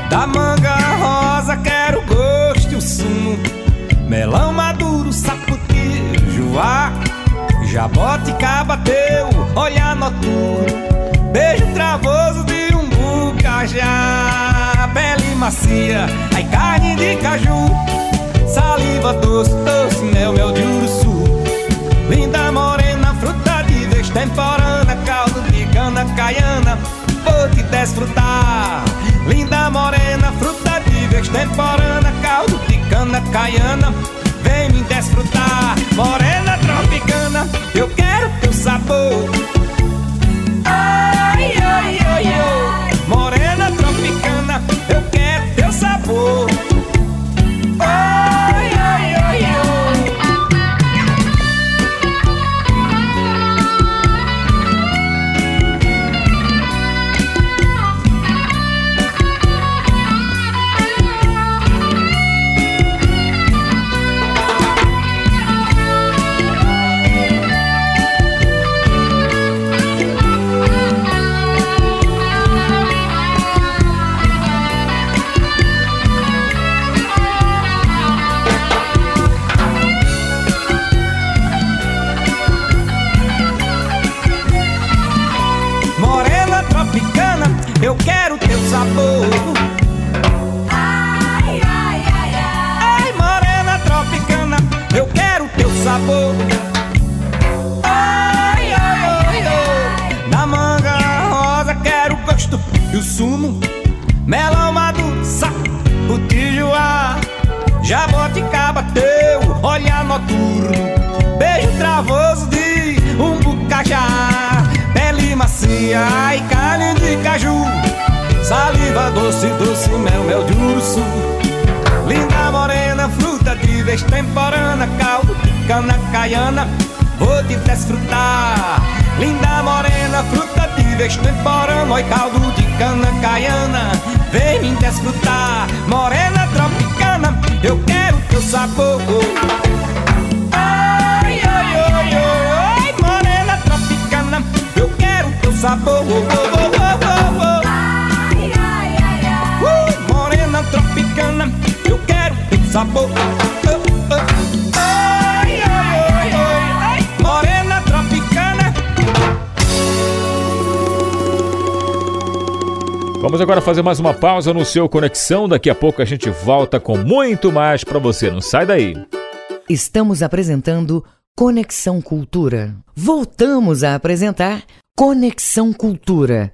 Speaker 22: Da manga rosa quero gosto e o sumo. Melão maduro, sapoti, juá. Jaboticaba teu, olhar noturno. Beijo travoso de um bucajá. Pele macia, ai carne de caju. Saliva doce, doce, mel, mel de urso baiana, vou te desfrutar. Linda morena, fruta de vez temporana, caldo de cana caiana, vem me desfrutar. Morena tropicana, eu quero teu sabor. Ai, ai, ai, ai.
Speaker 1: Fazer mais uma pausa no seu Conexão. Daqui a pouco a gente volta com muito mais para você. Não sai daí.
Speaker 2: Estamos apresentando Conexão Cultura. Voltamos a apresentar Conexão Cultura.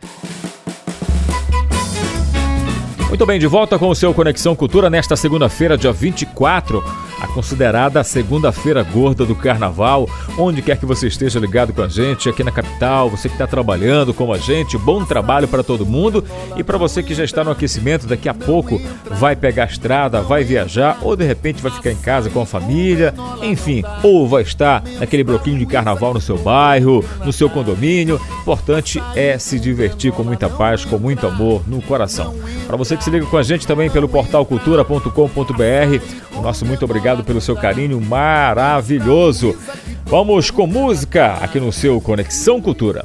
Speaker 1: Muito bem, de volta com o seu Conexão Cultura nesta segunda-feira, dia 24, a considerada segunda-feira gorda do carnaval. Onde quer que você esteja ligado com a gente, aqui na capital, você que está trabalhando com a gente, bom trabalho para todo mundo. E para você que já está no aquecimento, daqui a pouco vai pegar a estrada, vai viajar, ou de repente vai ficar em casa com a família, enfim, ou vai estar naquele bloquinho de carnaval no seu bairro, no seu condomínio. Importante é se divertir com muita paz, com muito amor no coração. Para você que se liga com a gente também pelo portal cultura.com.br, o nosso muito obrigado pelo seu carinho maravilhoso. Vamos com música aqui no seu Conexão Cultura.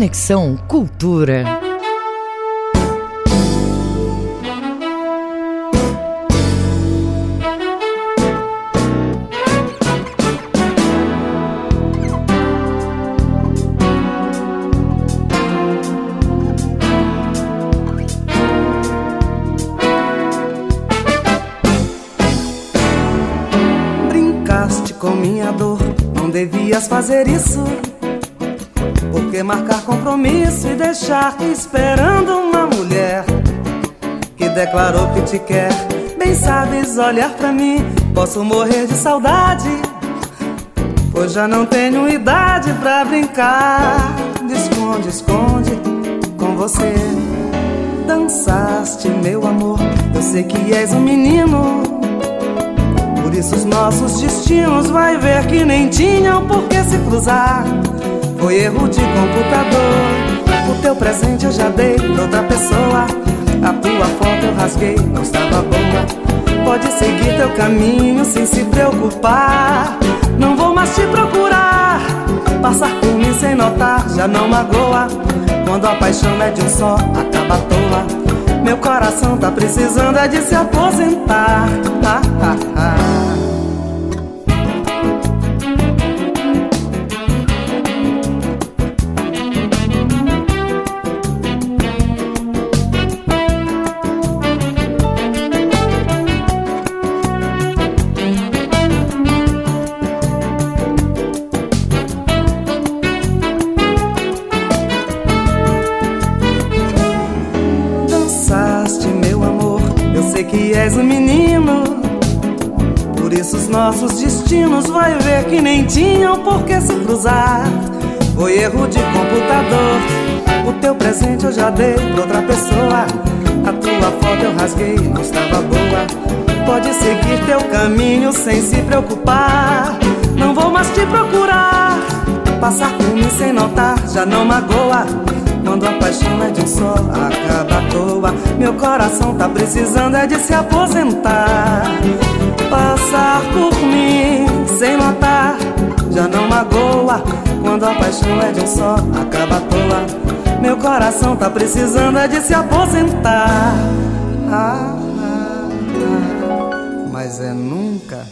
Speaker 2: Conexão Cultura.
Speaker 23: Compromisso e deixar esperando uma mulher que declarou que te quer? Bem sabes olhar pra mim, posso morrer de saudade. Pois já não tenho idade pra brincar. De esconde, esconde com você. Dançaste, meu amor. Eu sei que és um menino. Por isso os nossos destinos vai ver que nem tinham por que se cruzar. Foi erro de computador. O teu presente eu já dei pra outra pessoa. A tua foto eu rasguei, não estava boa. Pode seguir teu caminho sem se preocupar. Não vou mais te procurar. Passar por mim sem notar já não magoa. Quando a paixão é de um só, acaba à toa. Meu coração tá precisando é de se aposentar. Ah, ah. Por que se cruzar. Foi erro de computador. O teu presente eu já dei pra outra pessoa. A tua foto eu rasguei, não estava boa. Pode seguir teu caminho sem se preocupar. Não vou mais te procurar. Passar por mim sem notar já não magoa. Quando a paixão é de um só, acaba à toa. Meu coração tá precisando é de se aposentar. Passar por mim sem notar, já não magoa. Quando a paixão é de um só, acaba à toa. Meu coração tá precisando é de se aposentar. Ah, ah, ah, mas é nunca.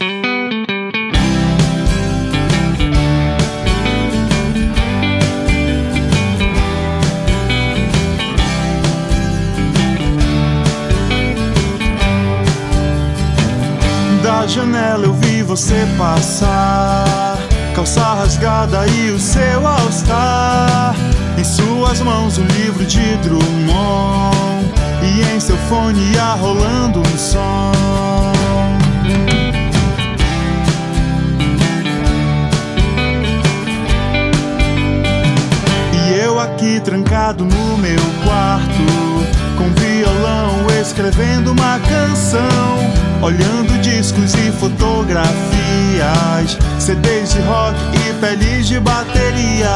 Speaker 24: Da janela eu vi você passar, calça rasgada e o seu all-star. Em suas mãos um livro de Drummond e em seu fone ia rolando um som. E eu aqui trancado no meu quarto, com violão escrevendo uma canção, olhando discos e fotografias, CDs de rock e peles de bateria.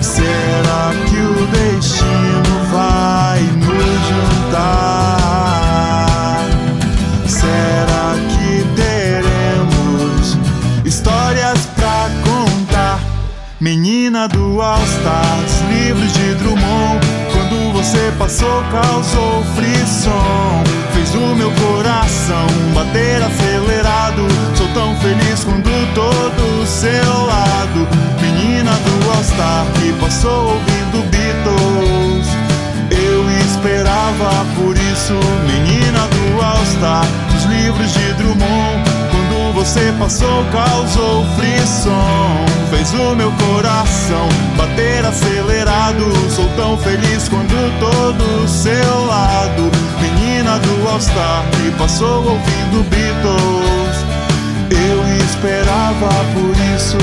Speaker 24: Será que o destino vai nos juntar? Será que teremos histórias pra contar? Menina do All Stars, livros de Drummond. Quando você passou, causou frisson. Fez o meu coração bater acelerado. Sou tão feliz quando tô do seu lado. Menina do All Star que passou ouvindo Beatles. Eu esperava por isso, menina do All Star, livros de Drummond. Quando você passou, causou frisson. Fez o meu coração bater acelerado. Sou tão feliz quando tô do seu lado. Menina do All Star que passou ouvindo Beatles. Eu esperava por isso.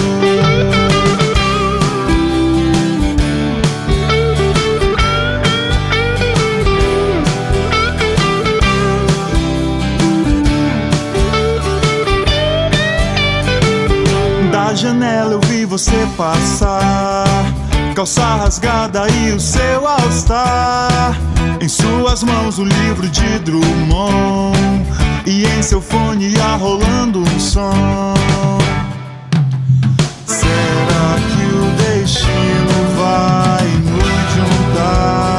Speaker 24: Da janela eu vi você passar. Calça rasgada e o seu all-star. Em suas mãos o livro de Drummond. E em seu fone ia rolando um som. Será que o destino vai nos juntar?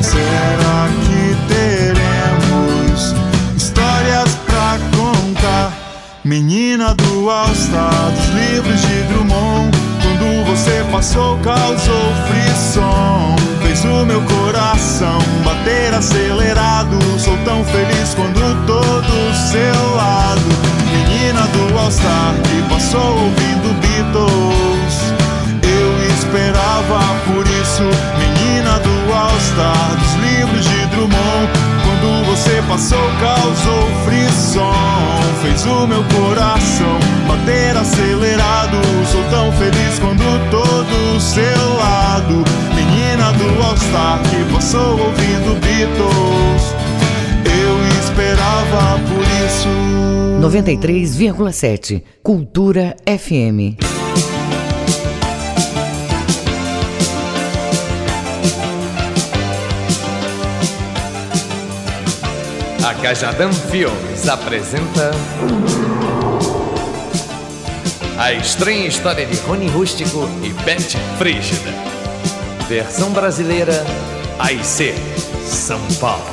Speaker 24: Será que teremos histórias pra contar? Menina do All-Star, dos livros de passou, causou frisson. Fez o meu coração bater acelerado. Sou tão feliz quando tô do seu lado. Menina do All-Star que passou ouvindo Beatles. Eu esperava por isso. Menina do All-Star, dos livros de Drummond. Quando você passou, causou frisson. Fez o meu coração bater acelerado. Sou tão feliz quando tô do seu lado. Menina do All-Star que passou ouvindo Beatles. Eu esperava por isso.
Speaker 2: 93,7 Cultura FM.
Speaker 25: Cajadão Filmes apresenta A estranha história de Rony Rústico e Beth Frígida Versão brasileira AIC São Paulo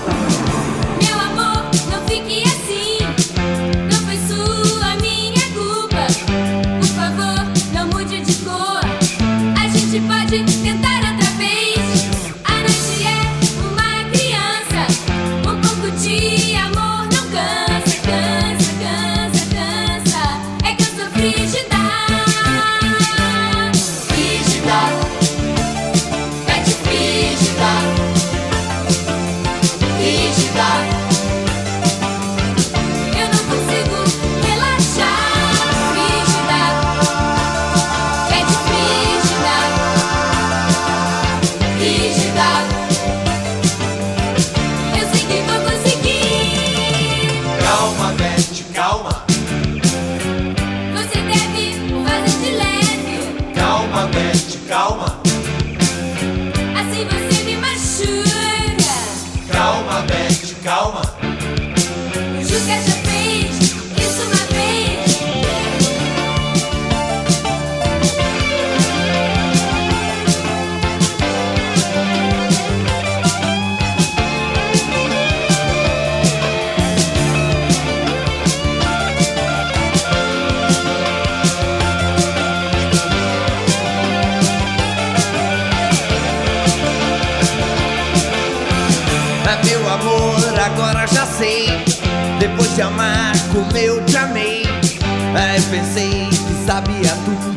Speaker 20: De
Speaker 11: amar como eu te amei. Eu pensei que sabia tudo,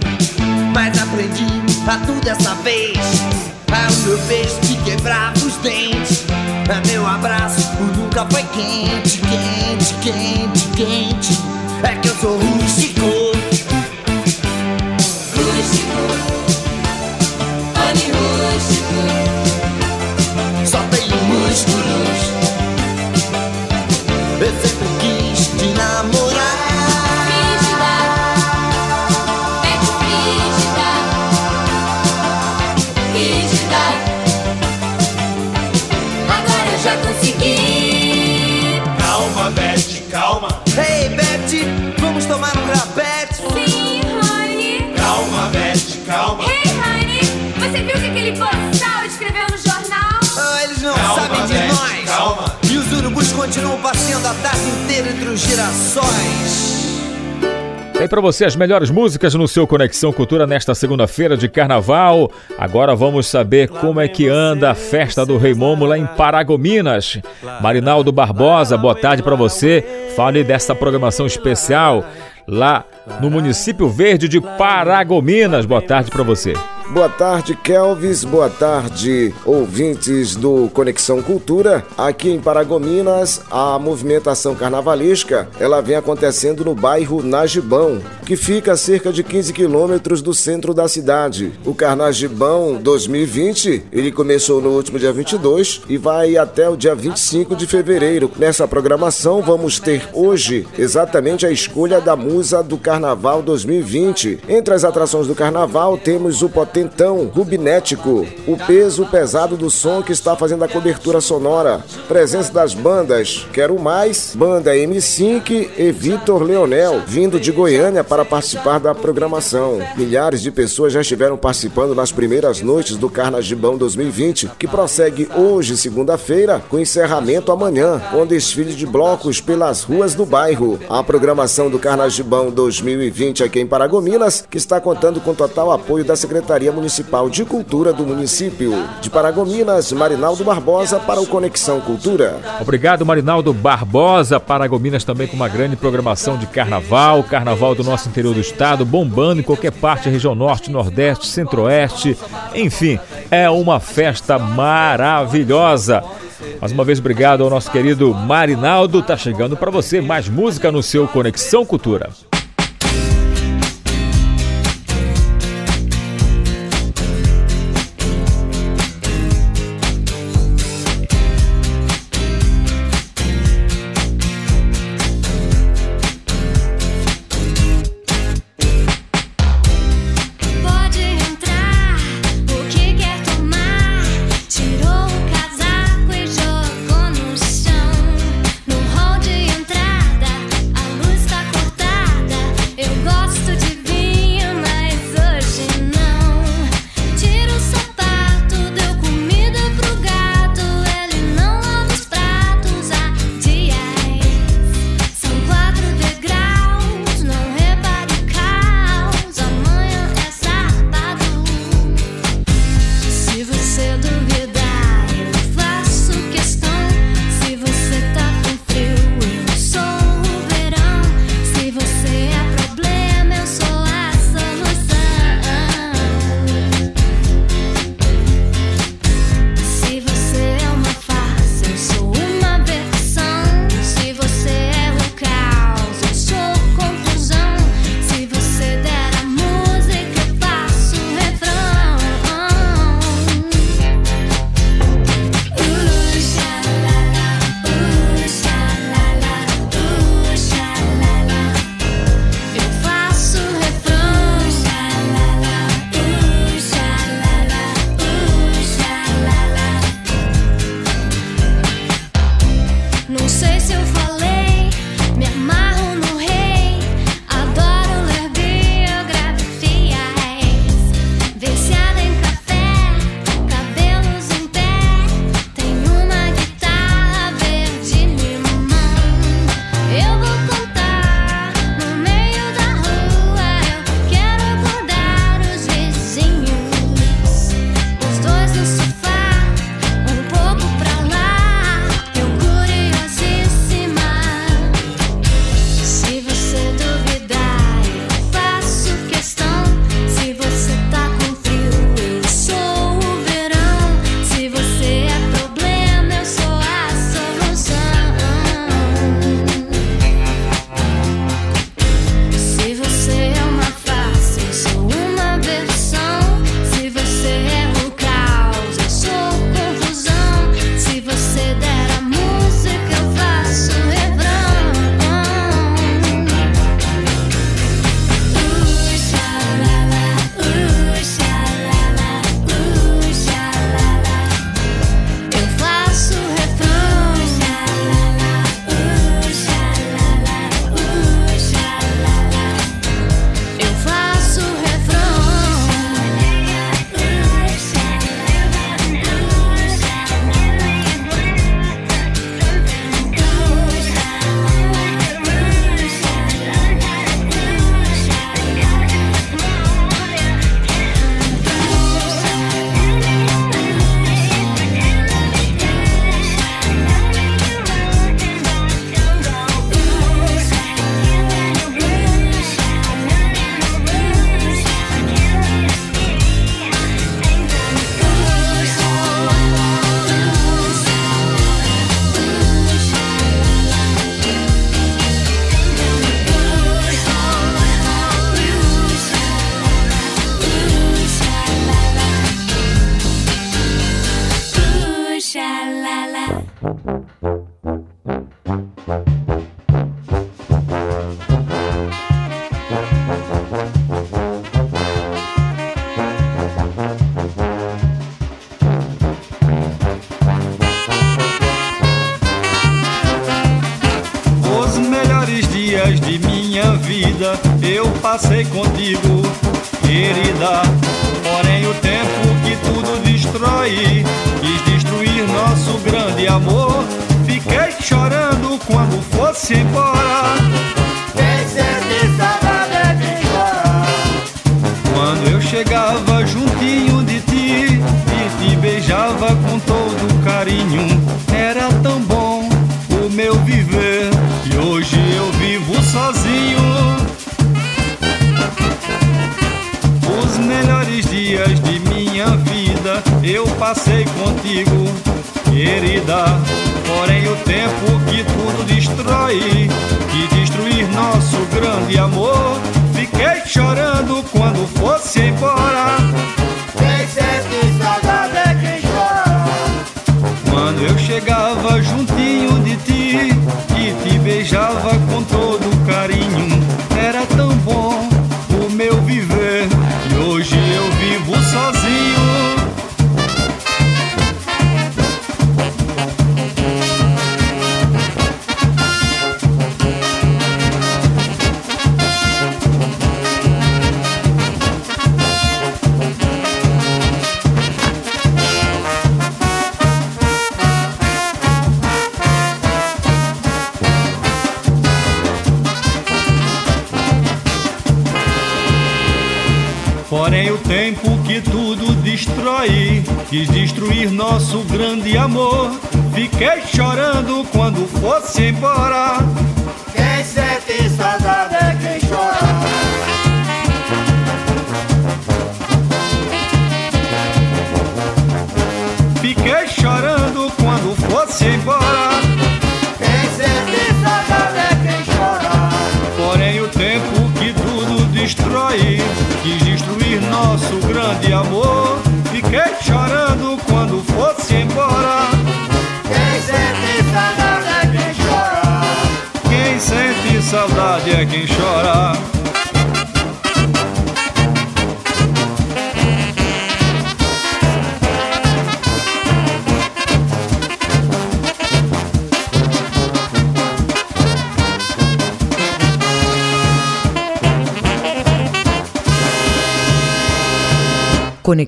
Speaker 11: mas aprendi a tudo dessa vez. Ah, o meu beijo que quebrava os dentes. Ah, meu abraço nunca foi quente, quente, quente, quente. É que eu sou. Rústico. Continuo passeando a tarde inteira entre os girassóis.
Speaker 1: Tem para você as melhores músicas no seu Conexão Cultura nesta segunda-feira de carnaval. Agora vamos saber como é que anda a festa do Rei Momo lá em Paragominas. Marinaldo Barbosa, boa tarde para você. Fale dessa programação especial lá no município verde de Paragominas. Boa tarde para você.
Speaker 26: Boa tarde, Kelvis. Boa tarde, ouvintes do Conexão Cultura. Aqui em Paragominas, a movimentação carnavalesca ela vem acontecendo no bairro Najibão, que fica a cerca de 15 quilômetros do centro da cidade. O Carnagibão 2020 ele começou no último dia 22 e vai até o dia 25 de fevereiro. Nessa programação, vamos ter hoje exatamente a escolha da musa do Carnaval 2020. Entre as atrações do Carnaval, temos o potentão rubinético, o peso pesado do som que está fazendo a cobertura sonora. Presença das bandas Quero Mais, Banda M5 e Vitor Leonel, vindo de Goiânia para participar da programação. Milhares de pessoas já estiveram participando nas primeiras noites do Carnagibão 2020, que prossegue hoje, segunda-feira, com encerramento amanhã, com desfile de blocos pelas ruas do bairro. A programação do Carnagibão 2020 aqui em Paragominas, que está contando com total apoio da Secretaria Municipal de Cultura do município de Paragominas, Marinaldo Barbosa para o Conexão Cultura.
Speaker 1: Obrigado, Marinaldo Barbosa. Paragominas também com uma grande programação de carnaval, carnaval do nosso interior do estado, bombando em qualquer parte, região norte, nordeste, centro-oeste. Enfim, é uma festa maravilhosa. Mais uma vez, obrigado ao nosso querido Marinaldo. Tá chegando para você mais música no seu Conexão Cultura.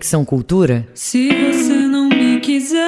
Speaker 2: Conexão Cultura.
Speaker 27: Se você não me quiser,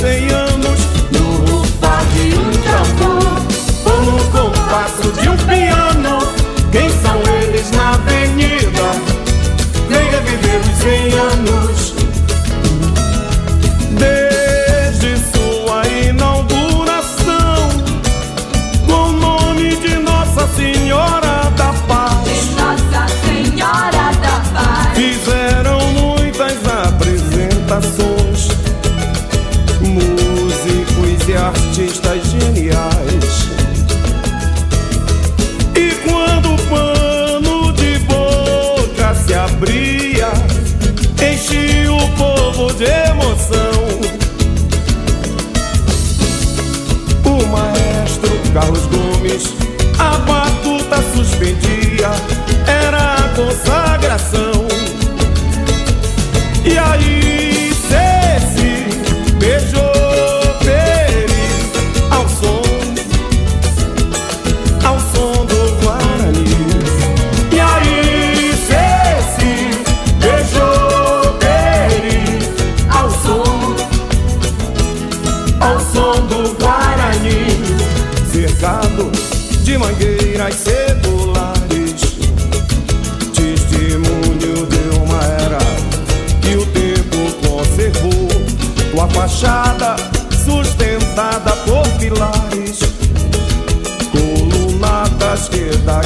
Speaker 19: reviver os fachada sustentada por pilares, colunadas que da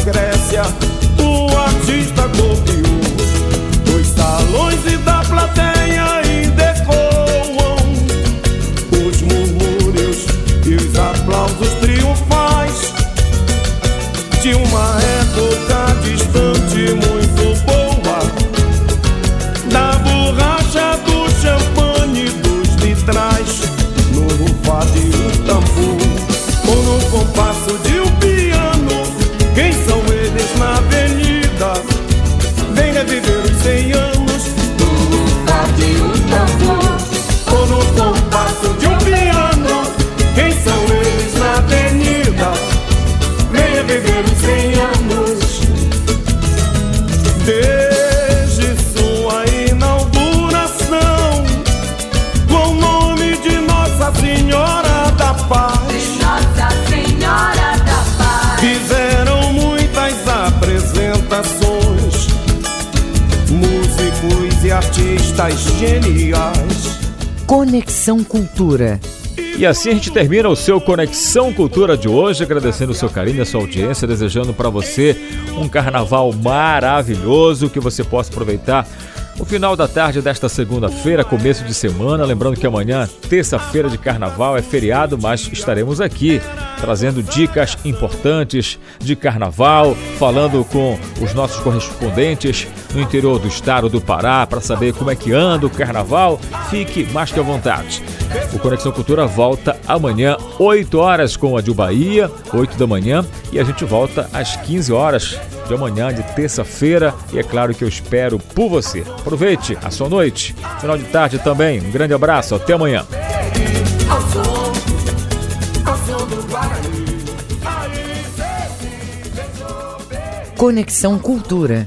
Speaker 19: artistas geniais
Speaker 2: Conexão Cultura.
Speaker 1: E assim a gente termina o seu Conexão Cultura de hoje, agradecendo o seu carinho e a sua audiência, desejando para você um carnaval maravilhoso, que você possa aproveitar o final da tarde desta segunda-feira, começo de semana. Lembrando que amanhã, terça-feira de carnaval, é feriado, mas estaremos aqui trazendo dicas importantes de carnaval, falando com os nossos correspondentes no interior do estado do Pará para saber como é que anda o carnaval. Fique mais que à vontade. O Conexão Cultura volta amanhã, 8 horas com a de Bahia, 8 da manhã, e a gente volta às 15 horas de amanhã, de terça-feira, e é claro que eu espero por você. Aproveite a sua noite, final de tarde também. Um grande abraço, até amanhã.
Speaker 2: Conexão Cultura,